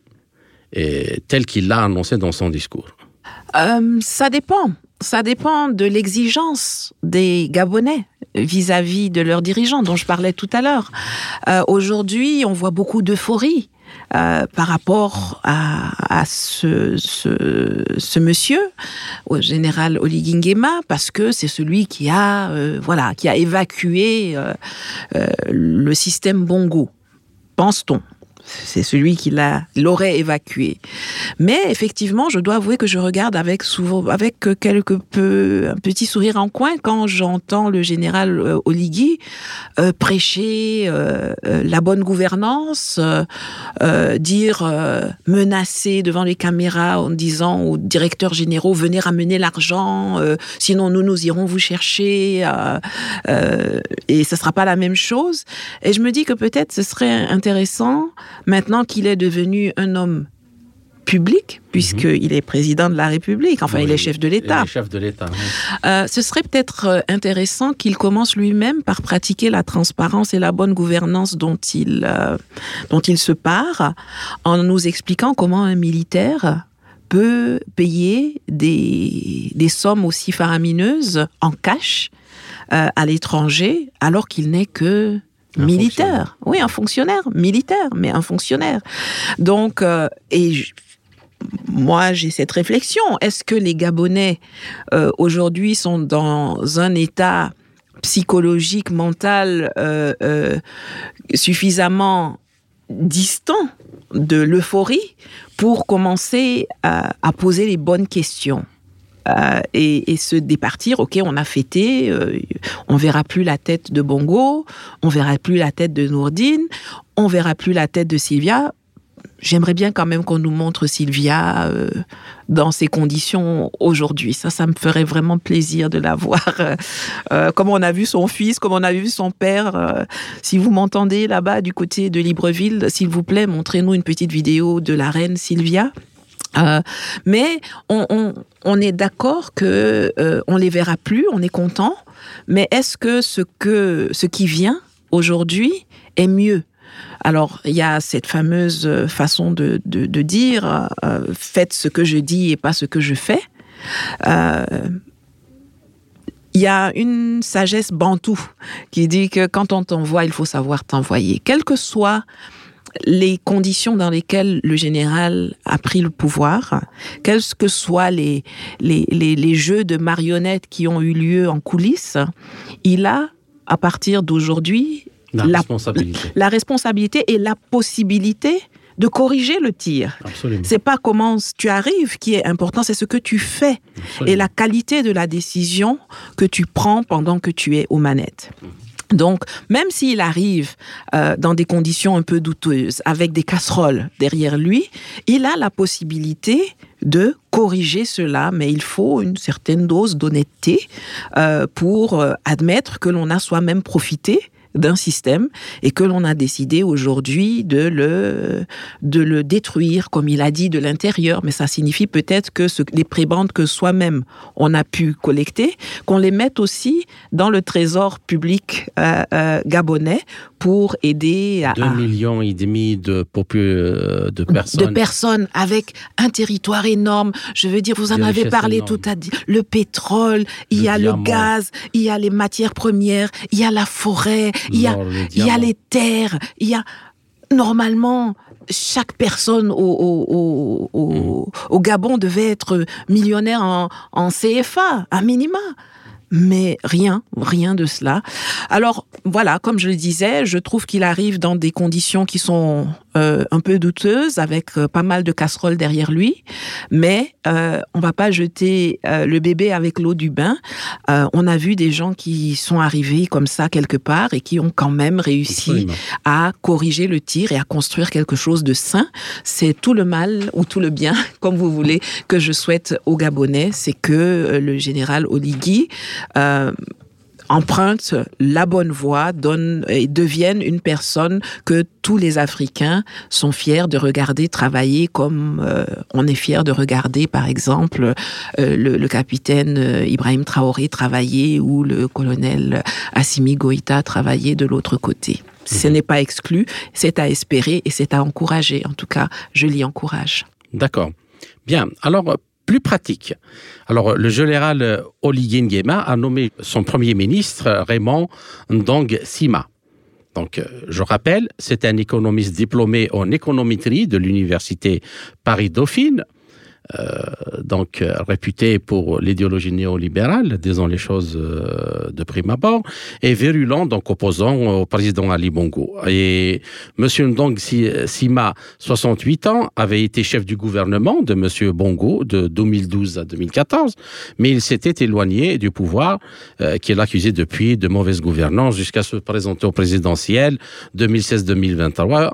et tel qu'il l'a annoncé dans son discours? Euh, Ça dépend. Ça dépend de l'exigence des Gabonais vis-à-vis de leurs dirigeants dont je parlais tout à l'heure. Euh, aujourd'hui, on voit beaucoup d'euphorie euh, par rapport à, ce, monsieur, au général Oligingema, parce que c'est celui qui a, euh, évacué euh, le système Bongo, pense-t-on c'est celui qui l'aurait évacué. Mais effectivement, je dois avouer que je regarde avec souvent, avec quelque peu, un petit sourire en coin quand j'entends le général euh, Oligui euh, prêcher euh, la bonne gouvernance, dire, menacer devant les caméras en disant aux directeurs généraux, venez ramener l'argent, sinon nous, nous irons vous chercher, et ce sera pas la même chose. Et je me dis que peut-être ce serait intéressant Maintenant qu'il est devenu un homme public, puisqu'il mhm. est président de la République, enfin il est chef de l'État. chef de l'État. Euh, ce serait peut-être euh, intéressant qu'il commence lui-même par pratiquer la transparence et la bonne gouvernance dont il, euh, dont il se part, en nous expliquant comment un militaire peut payer des, des sommes aussi faramineuses en cash à l'étranger alors qu'il n'est que militaire. Oui, un fonctionnaire militaire, mais un fonctionnaire. Donc, euh, et moi, j'ai cette réflexion. Est-ce que les Gabonais euh, aujourd'hui sont dans un état psychologique, mental euh, suffisamment distant de l'euphorie pour commencer à poser les bonnes questions? Euh, et, se départir. Ok, on a fêté, euh, on verra plus la tête de Bongo, on verra plus la tête de Nourdine, on verra plus la tête de Sylvia. J'aimerais bien quand même qu'on nous montre Sylvia euh, dans ces conditions aujourd'hui. Ça, ça me ferait vraiment plaisir de la <laughs> voir. comme on a vu son fils, comme on a vu son père. si vous m'entendez là-bas du côté de Libreville, s'il vous plaît, montrez-nous une petite vidéo de la reine Sylvia. Euh, mais on, est d'accord que euh, on les verra plus, on est content. Mais est-ce que ce que ce qui vient aujourd'hui est mieux? Alors, il y a cette fameuse façon de, dire euh, faites ce que je dis et pas ce que je fais. Euh, il y a une sagesse bantou qui dit que quand on t'envoie, il faut savoir t'envoyer. Quel que soit les conditions dans lesquelles le général a pris le pouvoir, quels que soient les, les, les, jeux de marionnettes qui ont eu lieu en coulisses, il a, à partir d'aujourd'hui, la, responsabilité. la responsabilité et la possibilité de corriger le tir. C'est pas comment tu arrives qui est important, c'est ce que tu fais et la qualité de la décision que tu prends pendant que tu es aux manettes. Donc, même s'il arrive euh, dans des conditions un peu douteuses, avec des casseroles derrière lui, il a la possibilité de corriger cela, mais il faut une certaine dose d'honnêteté euh, pour euh, admettre que l'on a soi-même profité d'un système et que l'on a décidé aujourd'hui de le, détruire, comme il a dit, de l'intérieur. Mais ça signifie peut-être que les prébendes que soi-même on a pu collecter, qu'on les mette aussi dans le trésor public euh, euh, gabonais pour aider à... 2 millions et demi de, euh, de personnes. De personnes avec un territoire énorme. Je veux dire, vous en avez parlé tout à l'heure. Le pétrole, il y a le gaz, il y a les matières premières, il y a la forêt, il y a, il y a les terres, il y a normalement chaque personne au, au, au, Gabon devait être millionnaire en, en CFA, à minima mais rien, rien de cela. Alors voilà, comme je le disais, je trouve qu'il arrive dans des conditions qui sont euh, un peu douteuse, avec euh, pas mal de casseroles derrière lui, mais euh, on va pas jeter euh, le bébé avec l'eau du bain. On a vu des gens qui sont arrivés comme ça quelque part et qui ont quand même réussi Absolument. à corriger le tir et à construire quelque chose de sain. C'est tout le mal ou tout le bien, <laughs> comme vous voulez, que je souhaite aux Gabonais, c'est que le général Oligui emprunte la bonne voie, donne et devienne une personne que tous les Africains sont fiers de regarder travailler comme euh, on est fier de regarder, par exemple, euh, le, le capitaine euh, Ibrahim Traoré travailler ou le colonel Assimi Goïta travailler de l'autre côté. Ce n'est pas exclu, c'est à espérer et c'est à encourager. En tout cas, je l'y encourage. D'accord. Bien. Alors, plus pratique. Alors, le général euh, Oligui Nguema a nommé son premier ministre Raymond Ndong Sima. Donc, euh, je rappelle, c'est un économiste diplômé en économétrie de l'université Paris-Dauphine, donc euh, réputé pour l'idéologie néolibérale, disons les choses euh, de prime abord, et virulent, donc opposant au président Ali Bongo. Et Monsieur Ndong Si- Sima, 68 ans, avait été chef du gouvernement de Monsieur Bongo de 2012 à 2014, mais il s'était éloigné du pouvoir euh, qu'il accusait depuis de mauvaise gouvernance jusqu'à se présenter au présidentiel 2016-2023.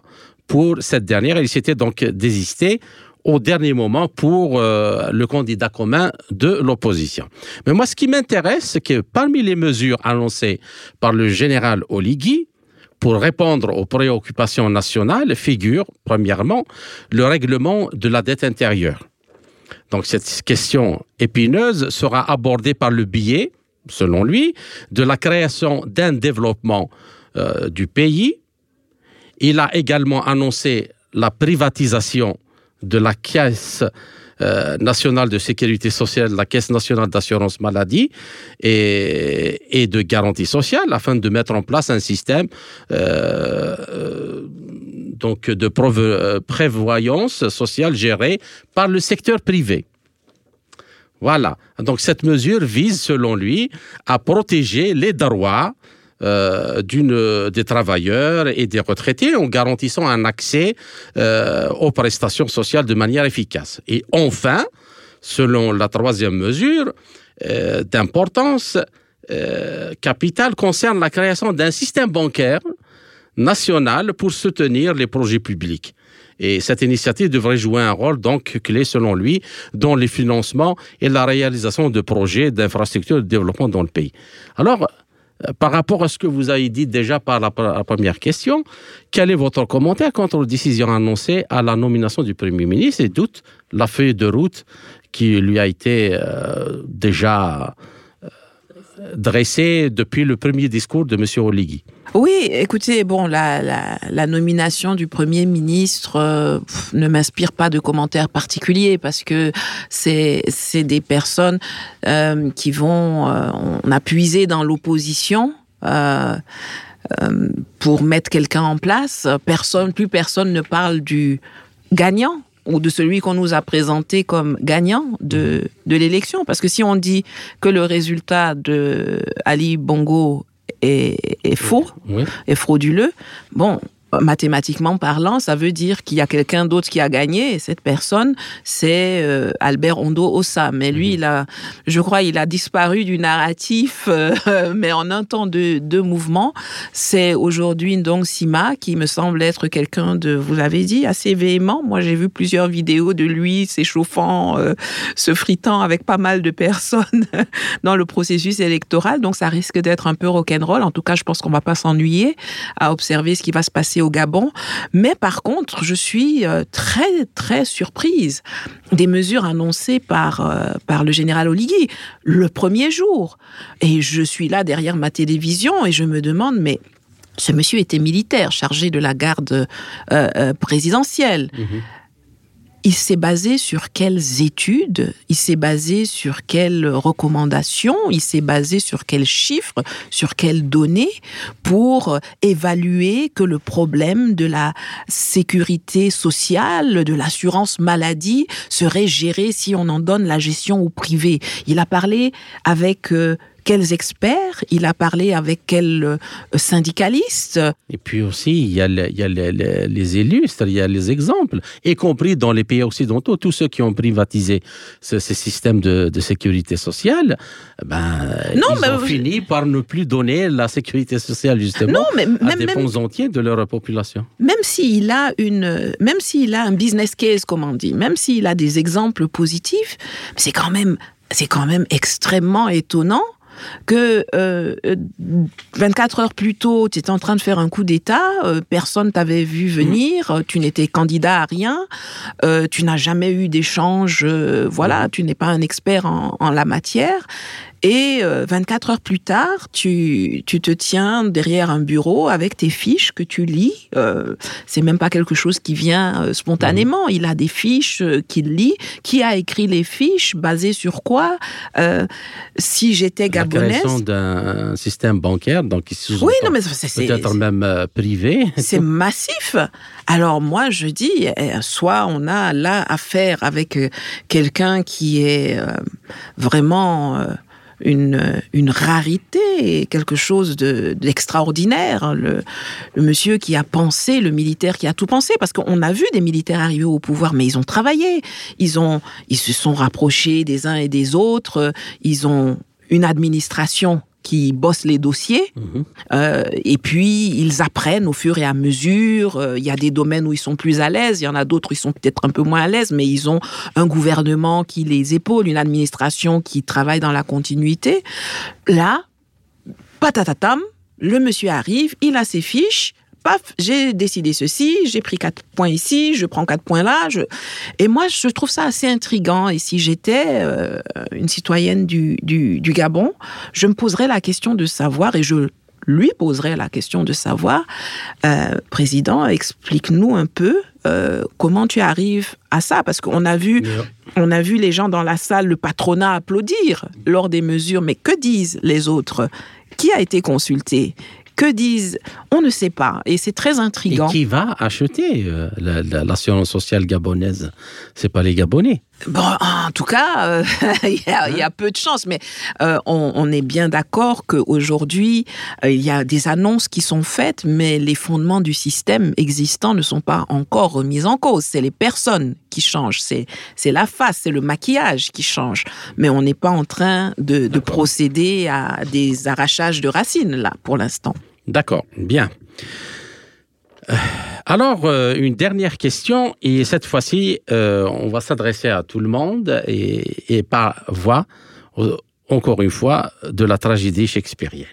Pour cette dernière, il s'était donc désisté au dernier moment pour euh, le candidat commun de l'opposition. Mais moi, ce qui m'intéresse, c'est que parmi les mesures annoncées par le général Oligui, pour répondre aux préoccupations nationales figure, premièrement, le règlement de la dette intérieure. Donc cette question épineuse sera abordée par le biais, selon lui, de la création d'un développement euh, du pays. Il a également annoncé la privatisation de la caisse euh, nationale de sécurité sociale, la caisse nationale d'assurance maladie et, de garantie sociale afin de mettre en place un système euh, euh, de prévoyance sociale géré par le secteur privé. Voilà. Donc cette mesure vise, selon lui, à protéger les droits euh, d'une, des travailleurs et des retraités en garantissant un accès euh, aux prestations sociales de manière efficace. Et enfin, selon la troisième mesure euh, d'importance euh, capitale, concerne la création d'un système bancaire national pour soutenir les projets publics. Et cette initiative devrait jouer un rôle donc clé selon lui dans les financements et la réalisation de projets d'infrastructures de développement dans le pays. Alors, euh, par rapport à ce que vous avez dit déjà par la, première question, quel est votre commentaire quant aux décisions annoncées à la nomination du Premier ministre? Et doute la feuille de route qui lui a été euh, déjà euh, dressée depuis le premier discours de M. Oligui Oui, écoutez, bon, la, nomination du Premier ministre euh, ne m'inspire pas de commentaires particuliers parce que c'est des personnes euh, qui vont, euh, on a puisé dans l'opposition. Pour mettre quelqu'un en place, plus personne ne parle du gagnant ou de celui qu'on nous a présenté comme gagnant de, de l'élection. Parce que si on dit que le résultat de Ali Bongo est, est faux, Oui. est frauduleux, bon, mathématiquement parlant, ça veut dire qu'il y a quelqu'un d'autre qui a gagné. Et cette personne, c'est euh, Albert Ondo Ossa. Mais lui, il a, je crois, il a disparu du narratif, euh, <laughs> mais en un temps de, de mouvement. C'est aujourd'hui donc Sima qui me semble être quelqu'un de, vous l'avez dit, assez véhément. Moi, j'ai vu plusieurs vidéos de lui s'échauffant, euh, se fritant avec pas mal de personnes <laughs> dans le processus électoral. Donc, ça risque d'être un peu rock'n'roll. En tout cas, je pense qu'on va pas s'ennuyer à observer ce qui va se passer au Gabon. Mais par contre, je suis euh, très, très surprise des mesures annoncées par, euh, par le général Oligui le premier jour. Et je suis là derrière ma télévision et je me demande, mais ce monsieur était militaire, chargé de la garde euh, présidentielle. Il s'est basé sur quelles études Il s'est basé sur quelles recommandations Il s'est basé sur quels chiffres Sur quelles données Pour évaluer que le problème de la sécurité sociale, de l'assurance maladie serait géré si on en donne la gestion au privé. Il a parlé avec... euh, quels experts, il a parlé avec quels euh, syndicalistes. Et puis aussi, il y a, il y a les, illustres, il y a les exemples, y compris dans les pays occidentaux, tous ceux qui ont privatisé ce, ces systèmes de, de, sécurité sociale, ben, non, ils ont fini par ne plus donner la sécurité sociale, justement, non, mais, à même, des ponts entiers de leur population. Même s'il a une, même s'il a un business case, comme on dit, même s'il a des exemples positifs, c'est quand même, c'est quand même extrêmement étonnant que euh, 24 heures plus tôt, tu étais en train de faire un coup d'État, euh, personne t'avait vu venir, mmh. tu n'étais candidat à rien, euh, tu n'as jamais eu d'échange, euh, voilà, tu n'es pas un expert en, en la matière, et 24 euh, heures plus tard, tu, tu te tiens derrière un bureau avec tes fiches que tu lis. Euh, c'est même pas quelque chose qui vient euh, spontanément. Il a des fiches euh, qu'il lit. Qui a écrit les fiches? Basées sur quoi? Euh, Si j'étais gabonaise... D'un système bancaire, donc oui, non, mais c'est peut-être même privé. <laughs> C'est massif. Alors moi, je dis, eh, soit on a là affaire avec quelqu'un qui est vraiment une, une rarité, quelque chose d'extraordinaire. le, le, monsieur qui a pensé, le militaire qui a tout pensé, parce qu'on a vu des militaires arriver au pouvoir, mais ils ont travaillé, ils ont, ils se sont rapprochés des uns et des autres, ils ont une administration qui bossent les dossiers. Mmh. Euh, et puis, ils apprennent au fur et à mesure. Euh, il y a des domaines où ils sont plus à l'aise, il y en a d'autres où ils sont peut-être un peu moins à l'aise, mais ils ont un gouvernement qui les épaule, une administration qui travaille dans la continuité. Là, patatatam, le monsieur arrive, il a ses fiches, paf, j'ai décidé ceci, j'ai pris quatre points ici, je prends quatre points là. Je... Et moi, je trouve ça assez intrigant. Et si j'étais euh, une citoyenne du, du, du, Gabon, je me poserais la question de savoir, et je lui poserais la question de savoir, euh, Président, explique-nous un peu euh, comment tu arrives à ça? Parce qu'on a vu, yeah. on a vu les gens dans la salle, le patronat applaudir lors des mesures, mais que disent les autres? Qui a été consulté? Que disent On ne sait pas. Et c'est très intriguant. Qui va acheter euh, l'assurance sociale gabonaise? C'est pas les Gabonais. Bon, en tout cas, euh, <laughs> il y, a, y, a peu de chance, mais euh, on, on, est bien d'accord qu'aujourd'hui, euh, il y a des annonces qui sont faites, mais les fondements du système existant ne sont pas encore remis en cause. C'est les personnes qui changent, c'est la face, c'est le maquillage qui change. Mais on n'est pas en train de, de procéder à des arrachages de racines, là, pour l'instant. D'accord, bien. Alors, euh, une dernière question, et cette fois-ci, euh, on va s'adresser à tout le monde et, et par voix, euh, encore une fois, de la tragédie shakespearienne.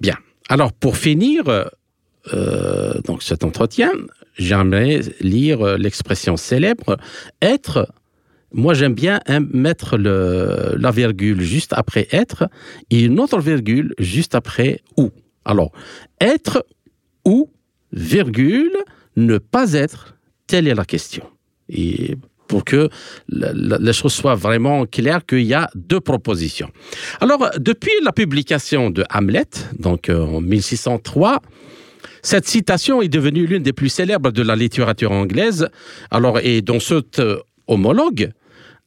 Bien. Alors, pour finir euh, donc cet entretien, j'aimerais lire l'expression célèbre être. Moi, j'aime bien mettre le, la virgule juste après être et une autre virgule juste après ou. Alors, être ou virgule, ne pas être, telle est la question. Et pour que les choses soient vraiment claires qu'il y a deux propositions. Alors, depuis la publication de Hamlet, donc euh, en 1603, cette citation est devenue l'une des plus célèbres de la littérature anglaise. Alors, et dans cet euh, homologue,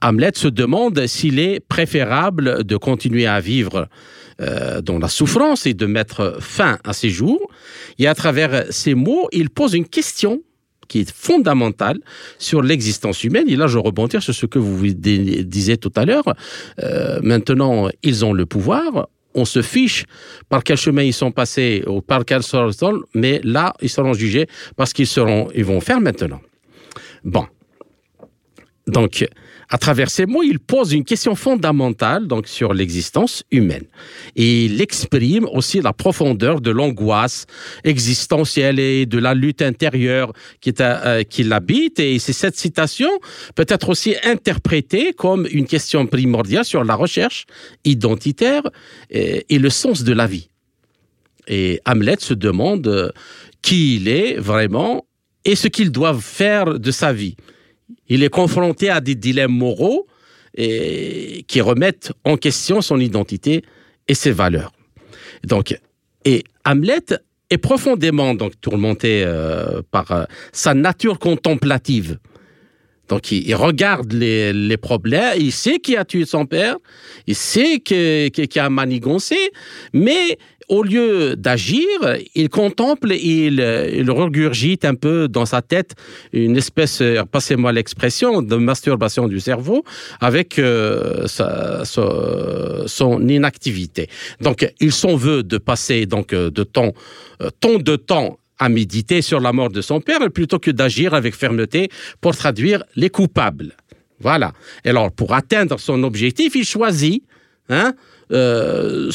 Hamlet se demande s'il est préférable de continuer à vivre euh, dans la souffrance et de mettre fin à ses jours. Et à travers ces mots, il pose une question qui est fondamentale sur l'existence humaine. Et là, je rebondir sur ce que vous disiez tout à l'heure. Euh, maintenant, ils ont le pouvoir. On se fiche par quel chemin ils sont passés ou par quel sort, mais là, ils seront jugés parce qu'ils seront, ils vont faire maintenant. Bon. Donc, à travers ces mots, il pose une question fondamentale donc sur l'existence humaine. Et il exprime aussi la profondeur de l'angoisse existentielle et de la lutte intérieure qui, euh, qui l'habite. Et c'est cette citation peut être aussi interprétée comme une question primordiale sur la recherche identitaire et, et le sens de la vie. Et Hamlet se demande euh, qui il est vraiment et ce qu'il doit faire de sa vie. Il est confronté à des dilemmes moraux et, qui remettent en question son identité et ses valeurs. Donc, et Hamlet est profondément donc tourmenté euh, par euh, sa nature contemplative. Donc, il, regarde les, problèmes, il sait qui a tué son père, il sait qui a manigancé, mais au lieu d'agir, il contemple et il, regurgite un peu dans sa tête une espèce, passez-moi l'expression, de masturbation du cerveau avec euh, son inactivité. Donc, il s'en veut de passer donc de euh, tant de temps à méditer sur la mort de son père plutôt que d'agir avec fermeté pour traduire les coupables. Voilà. Et alors, pour atteindre son objectif, il choisit hein, euh,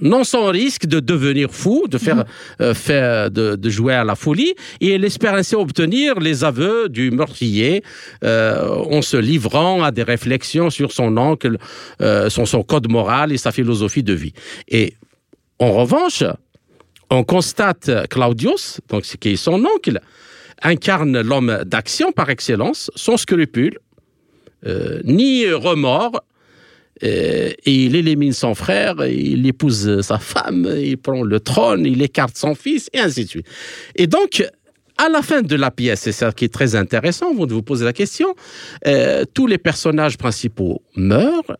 non sans risque de devenir fou, de faire, mhm. euh, de, jouer à la folie, et il espère ainsi obtenir les aveux du meurtrier euh, en se livrant à des réflexions sur son oncle, son, son code moral et sa philosophie de vie. Et en revanche, on constate Claudius, donc qui est son oncle, incarne l'homme d'action par excellence, sans scrupule, euh, ni remords, euh, et il élimine son frère, il épouse sa femme, il prend le trône, il écarte son fils, et ainsi de suite. Et donc, à la fin de la pièce, c'est ça qui est très intéressant, vous vous posez la question, euh, tous les personnages principaux meurent,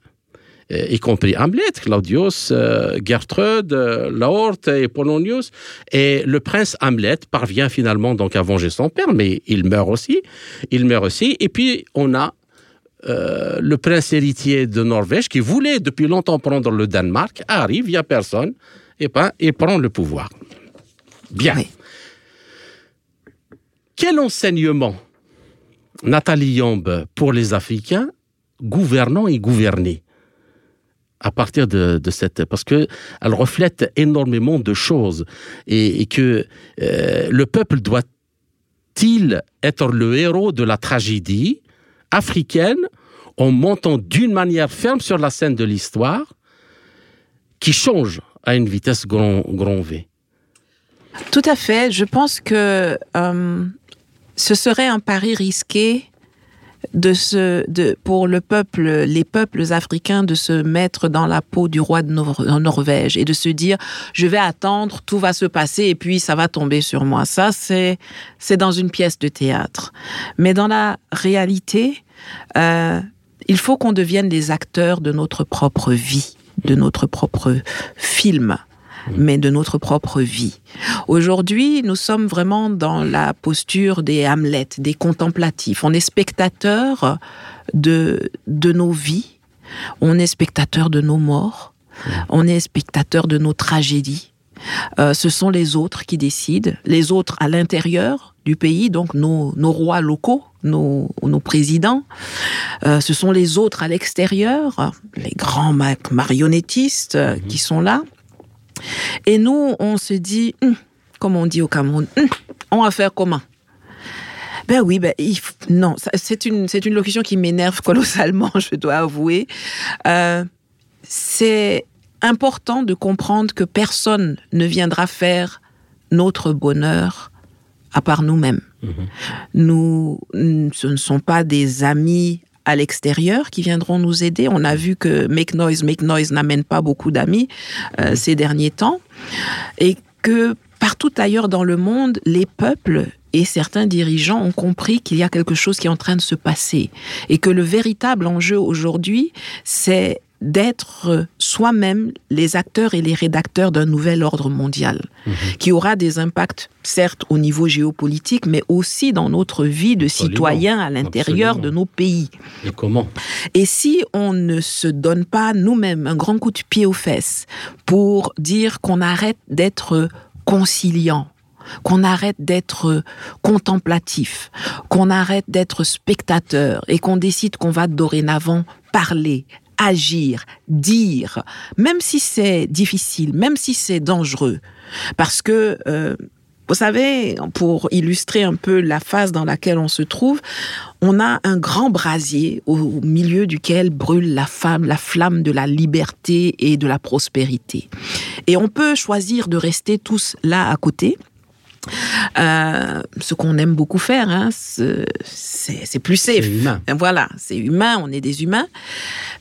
euh, y compris Hamlet, Claudius, euh, Gertrude, euh, Laorte et Polonius. Et le prince Hamlet parvient finalement donc à venger son père, mais il meurt aussi. Il meurt aussi. Et puis on a le prince héritier de Norvège qui voulait depuis longtemps prendre le Danemark, arrive, il n'y a personne, et ben, prend le pouvoir. Bien. Quel enseignement, Nathalie Yombe, pour les Africains, gouvernants et gouvernés à partir de, cette parce que elle reflète énormément de choses et, que euh, le peuple doit-il être le héros de la tragédie africaine en montant d'une manière ferme sur la scène de l'histoire qui change à une vitesse grand, V. Tout à fait. Je pense que euh, ce serait un pari risqué de se, de, pour le peuple, les peuples africains de se mettre dans la peau du roi de Norvège et de se dire, je vais attendre, tout va se passer et puis ça va tomber sur moi. Ça, c'est, c'est dans une pièce de théâtre. Mais dans la réalité, euh, il faut qu'on devienne des acteurs de notre propre vie, de notre propre film mais de notre propre vie. Aujourd'hui, nous sommes vraiment dans la posture des Hamlet, des contemplatifs. On est spectateur de, de nos vies, on est spectateur de nos morts, on est spectateur de nos tragédies. Euh, ce sont les autres qui décident, les autres à l'intérieur du pays, donc nos, nos rois locaux, nos, nos présidents. Euh, ce sont les autres à l'extérieur, les grands marionnettistes euh, qui sont là. Et nous, on se dit, hum, comme on dit au Cameroun, hum, on va faire comment? Ben oui, ben non, c'est une c'est une locution qui m'énerve <laughs> colossalement, je dois avouer. Euh, c'est important de comprendre que personne ne viendra faire notre bonheur à part nous-mêmes. Mm-hmm. Nous, ce ne sont pas des amis à l'extérieur qui viendront nous aider. On a vu que Make Noise, Make Noise n'amène pas beaucoup d'amis euh, ces derniers temps. Et que partout ailleurs dans le monde, les peuples et certains dirigeants ont compris qu'il y a quelque chose qui est en train de se passer et que le véritable enjeu aujourd'hui, c'est d'être soi-même les acteurs et les rédacteurs d'un nouvel ordre mondial mhm. qui aura des impacts certes au niveau géopolitique mais aussi dans notre vie de citoyens à l'intérieur de nos pays. Et comment? Et si on ne se donne pas nous-mêmes un grand coup de pied aux fesses pour dire qu'on arrête d'être conciliant, qu'on arrête d'être contemplatif, qu'on arrête d'être spectateur et qu'on décide qu'on va dorénavant parler, agir, dire, même si c'est difficile, même si c'est dangereux. Parce que, euh, vous savez, pour illustrer un peu la phase dans laquelle on se trouve, on a un grand brasier au milieu duquel brûle la femme, la flamme de la liberté et de la prospérité. Et on peut choisir de rester tous là à côté, euh, ce qu'on aime beaucoup faire, hein, c'est plus safe. Humain. Voilà, c'est humain, on est des humains.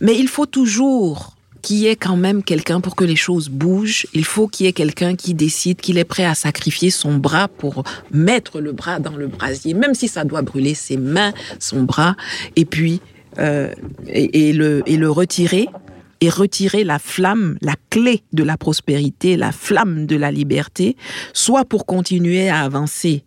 Mais il faut toujours qu'il y ait quand même quelqu'un pour que les choses bougent. Il faut qu'il y ait quelqu'un qui décide qu'il est prêt à sacrifier son bras pour mettre le bras dans le brasier, même si ça doit brûler ses mains, son bras, et puis euh, et, le, et le retirer et retirer la flamme, la clé de la prospérité, la flamme de la liberté, soit pour continuer à avancer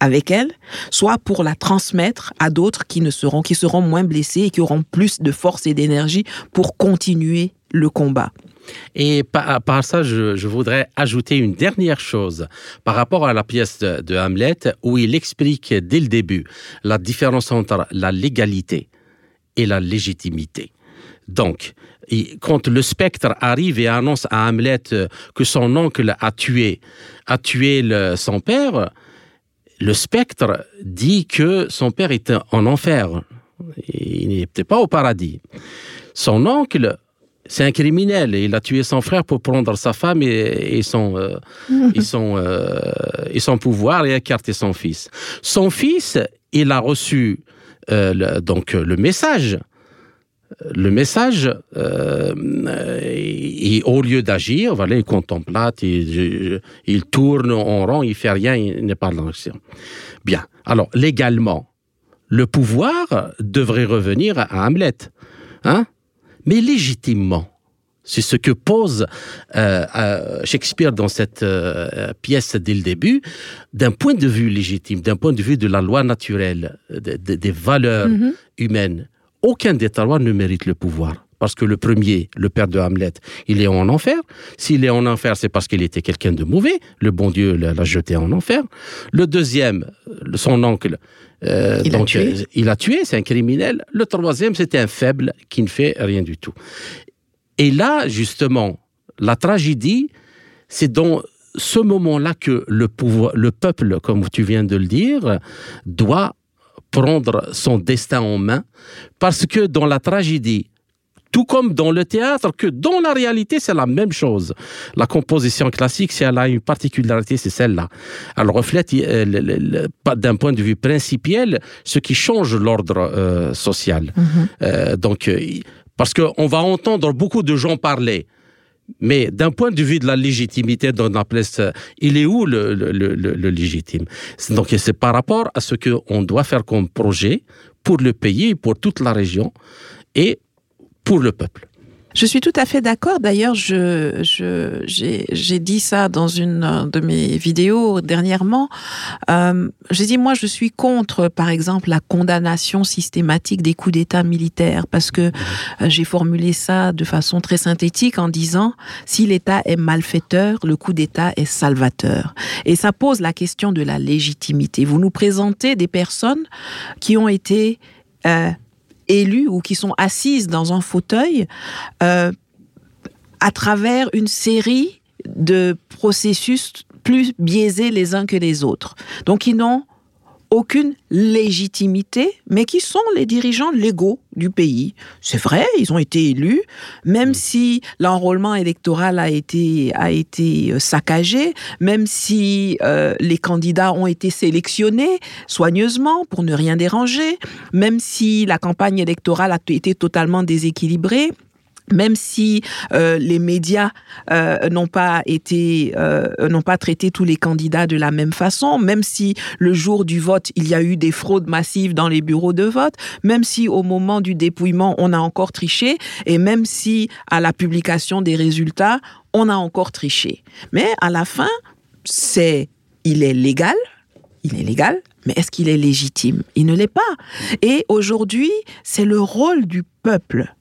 avec elle, soit pour la transmettre à d'autres qui ne seront, qui seront moins blessés et qui auront plus de force et d'énergie pour continuer le combat. Et par, ça, je, voudrais ajouter une dernière chose par rapport à la pièce de, Hamlet où il explique dès le début la différence entre la légalité et la légitimité. Donc, quand le spectre arrive et annonce à Hamlet que son oncle a tué, a tué son père, le spectre dit que son père était en enfer. Il n'était pas au paradis. Son oncle, c'est un criminel et il a tué son frère pour prendre sa femme et, son, euh, <laughs> euh, et, son, pouvoir et écarter son fils. Son fils, il a reçu euh, donc le message le message, euh, et, au lieu d'agir, voilà, il contemplate, il, il, tourne en rond, il fait rien, il n'est pas dans l'action. Bien. Alors, légalement, le pouvoir devrait revenir à Hamlet. Hein? Mais légitimement, c'est ce que pose euh, Shakespeare dans cette euh, pièce dès le début, d'un point de vue légitime, d'un point de vue de la loi naturelle, des valeurs mm-hmm. humaines aucun des trois ne mérite le pouvoir. Parce que le premier, le père de Hamlet, il est en enfer. S'il est en enfer, c'est parce qu'il était quelqu'un de mauvais. Le bon Dieu l'a jeté en enfer. Le deuxième, son oncle, euh, il, a tué. il a tué, c'est un criminel. Le troisième, c'était un faible qui ne fait rien du tout. Et là, justement, la tragédie, c'est dans ce moment-là que le, pouvoir, le peuple, comme tu viens de le dire, doit prendre son destin en main, parce que dans la tragédie, tout comme dans le théâtre, que dans la réalité, c'est la même chose. La composition classique, si elle a une particularité, c'est celle-là. Elle reflète, euh, d'un point de vue principiel, ce qui change l'ordre euh, social. Mm-hmm. Euh, donc, parce qu'on va entendre beaucoup de gens parler mais d'un point de vue de la légitimité dans la place, il est où le, légitime? Donc c'est par rapport à ce qu'on doit faire comme projet pour le pays, pour toute la région et pour le peuple. Je suis tout à fait d'accord. D'ailleurs, je, je, j'ai, dit ça dans une de mes vidéos dernièrement. Euh, j'ai dit, moi, je suis contre, par exemple, la condamnation systématique des coups d'État militaires, parce que euh, j'ai formulé ça de façon très synthétique en disant, si l'État est malfaiteur, le coup d'État est salvateur. Et ça pose la question de la légitimité. Vous nous présentez des personnes qui ont été euh, élues ou qui sont assises dans un fauteuil euh, à travers une série de processus plus biaisés les uns que les autres. Donc ils n'ont aucune légitimité, mais qui sont les dirigeants légaux du pays. C'est vrai, ils ont été élus, même si l'enrôlement électoral a été, a été euh, saccagé, même si euh, les candidats ont été sélectionnés soigneusement pour ne rien déranger, même si la campagne électorale a été totalement déséquilibrée même si euh, les médias euh, n'ont pas été euh, n'ont pas traité tous les candidats de la même façon, même si le jour du vote il y a eu des fraudes massives dans les bureaux de vote, même si au moment du dépouillement on a encore triché, et même si à la publication des résultats on a encore triché. Mais à la fin, c'est il est légal, il est légal, mais est-ce qu'il est légitime? Il ne l'est pas. Et aujourd'hui, c'est le rôle du peuple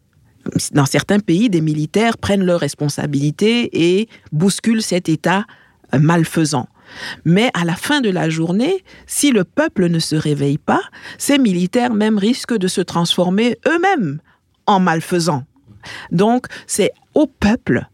dans certains pays, des militaires prennent leurs responsabilités et bousculent cet État malfaisant. Mais à la fin de la journée, si le peuple ne se réveille pas, ces militaires même risquent de se transformer eux-mêmes en malfaisants. Donc c'est au peuple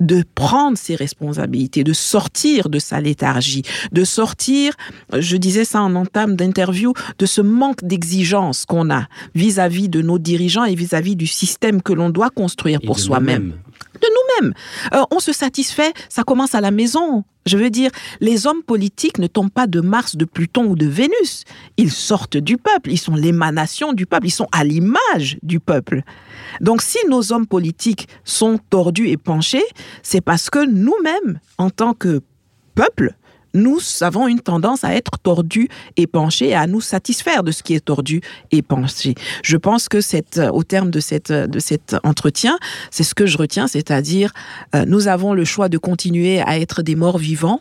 de prendre ses responsabilités, de sortir de sa léthargie, de sortir, je disais ça en entame d'interview, de ce manque d'exigence qu'on a vis-à-vis de nos dirigeants et vis-à-vis du système que l'on doit construire pour soi-même. de nous-mêmes. Euh, on se satisfait, ça commence à la maison. Je veux dire, les hommes politiques ne tombent pas de Mars, de Pluton ou de Vénus. Ils sortent du peuple, ils sont l'émanation du peuple, ils sont à l'image du peuple. Donc si nos hommes politiques sont tordus et penchés, c'est parce que nous-mêmes, en tant que peuple, nous avons une tendance à être tordus et penchés à nous satisfaire de ce qui est tordu et penché. Je pense que cette, au terme de, cette, de cet entretien, c'est ce que je retiens, c'est-à-dire euh, nous avons le choix de continuer à être des morts vivants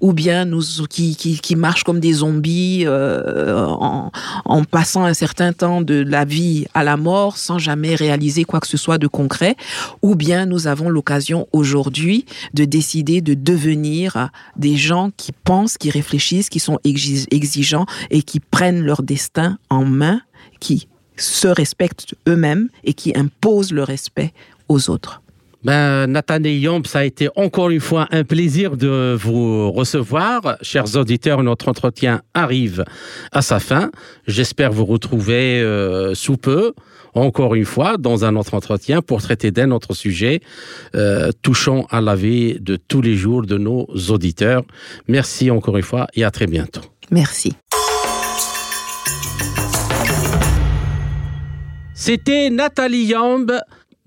ou bien nous qui, qui, marchent comme des zombies euh, en, passant un certain temps de la vie à la mort sans jamais réaliser quoi que ce soit de concret, ou bien nous avons l'occasion aujourd'hui de décider de devenir des gens qui pensent, qui réfléchissent, qui sont exigeants et qui prennent leur destin en main, qui se respectent eux-mêmes et qui imposent le respect aux autres. Ben, Nathalie Yomb, ça a été encore une fois un plaisir de vous recevoir. Chers auditeurs, notre entretien arrive à sa fin. J'espère vous retrouver euh, sous peu, encore une fois, dans un autre entretien pour traiter d'un autre sujet euh, touchant à la vie de tous les jours de nos auditeurs. Merci encore une fois et à très bientôt. Merci. C'était Nathalie Yamb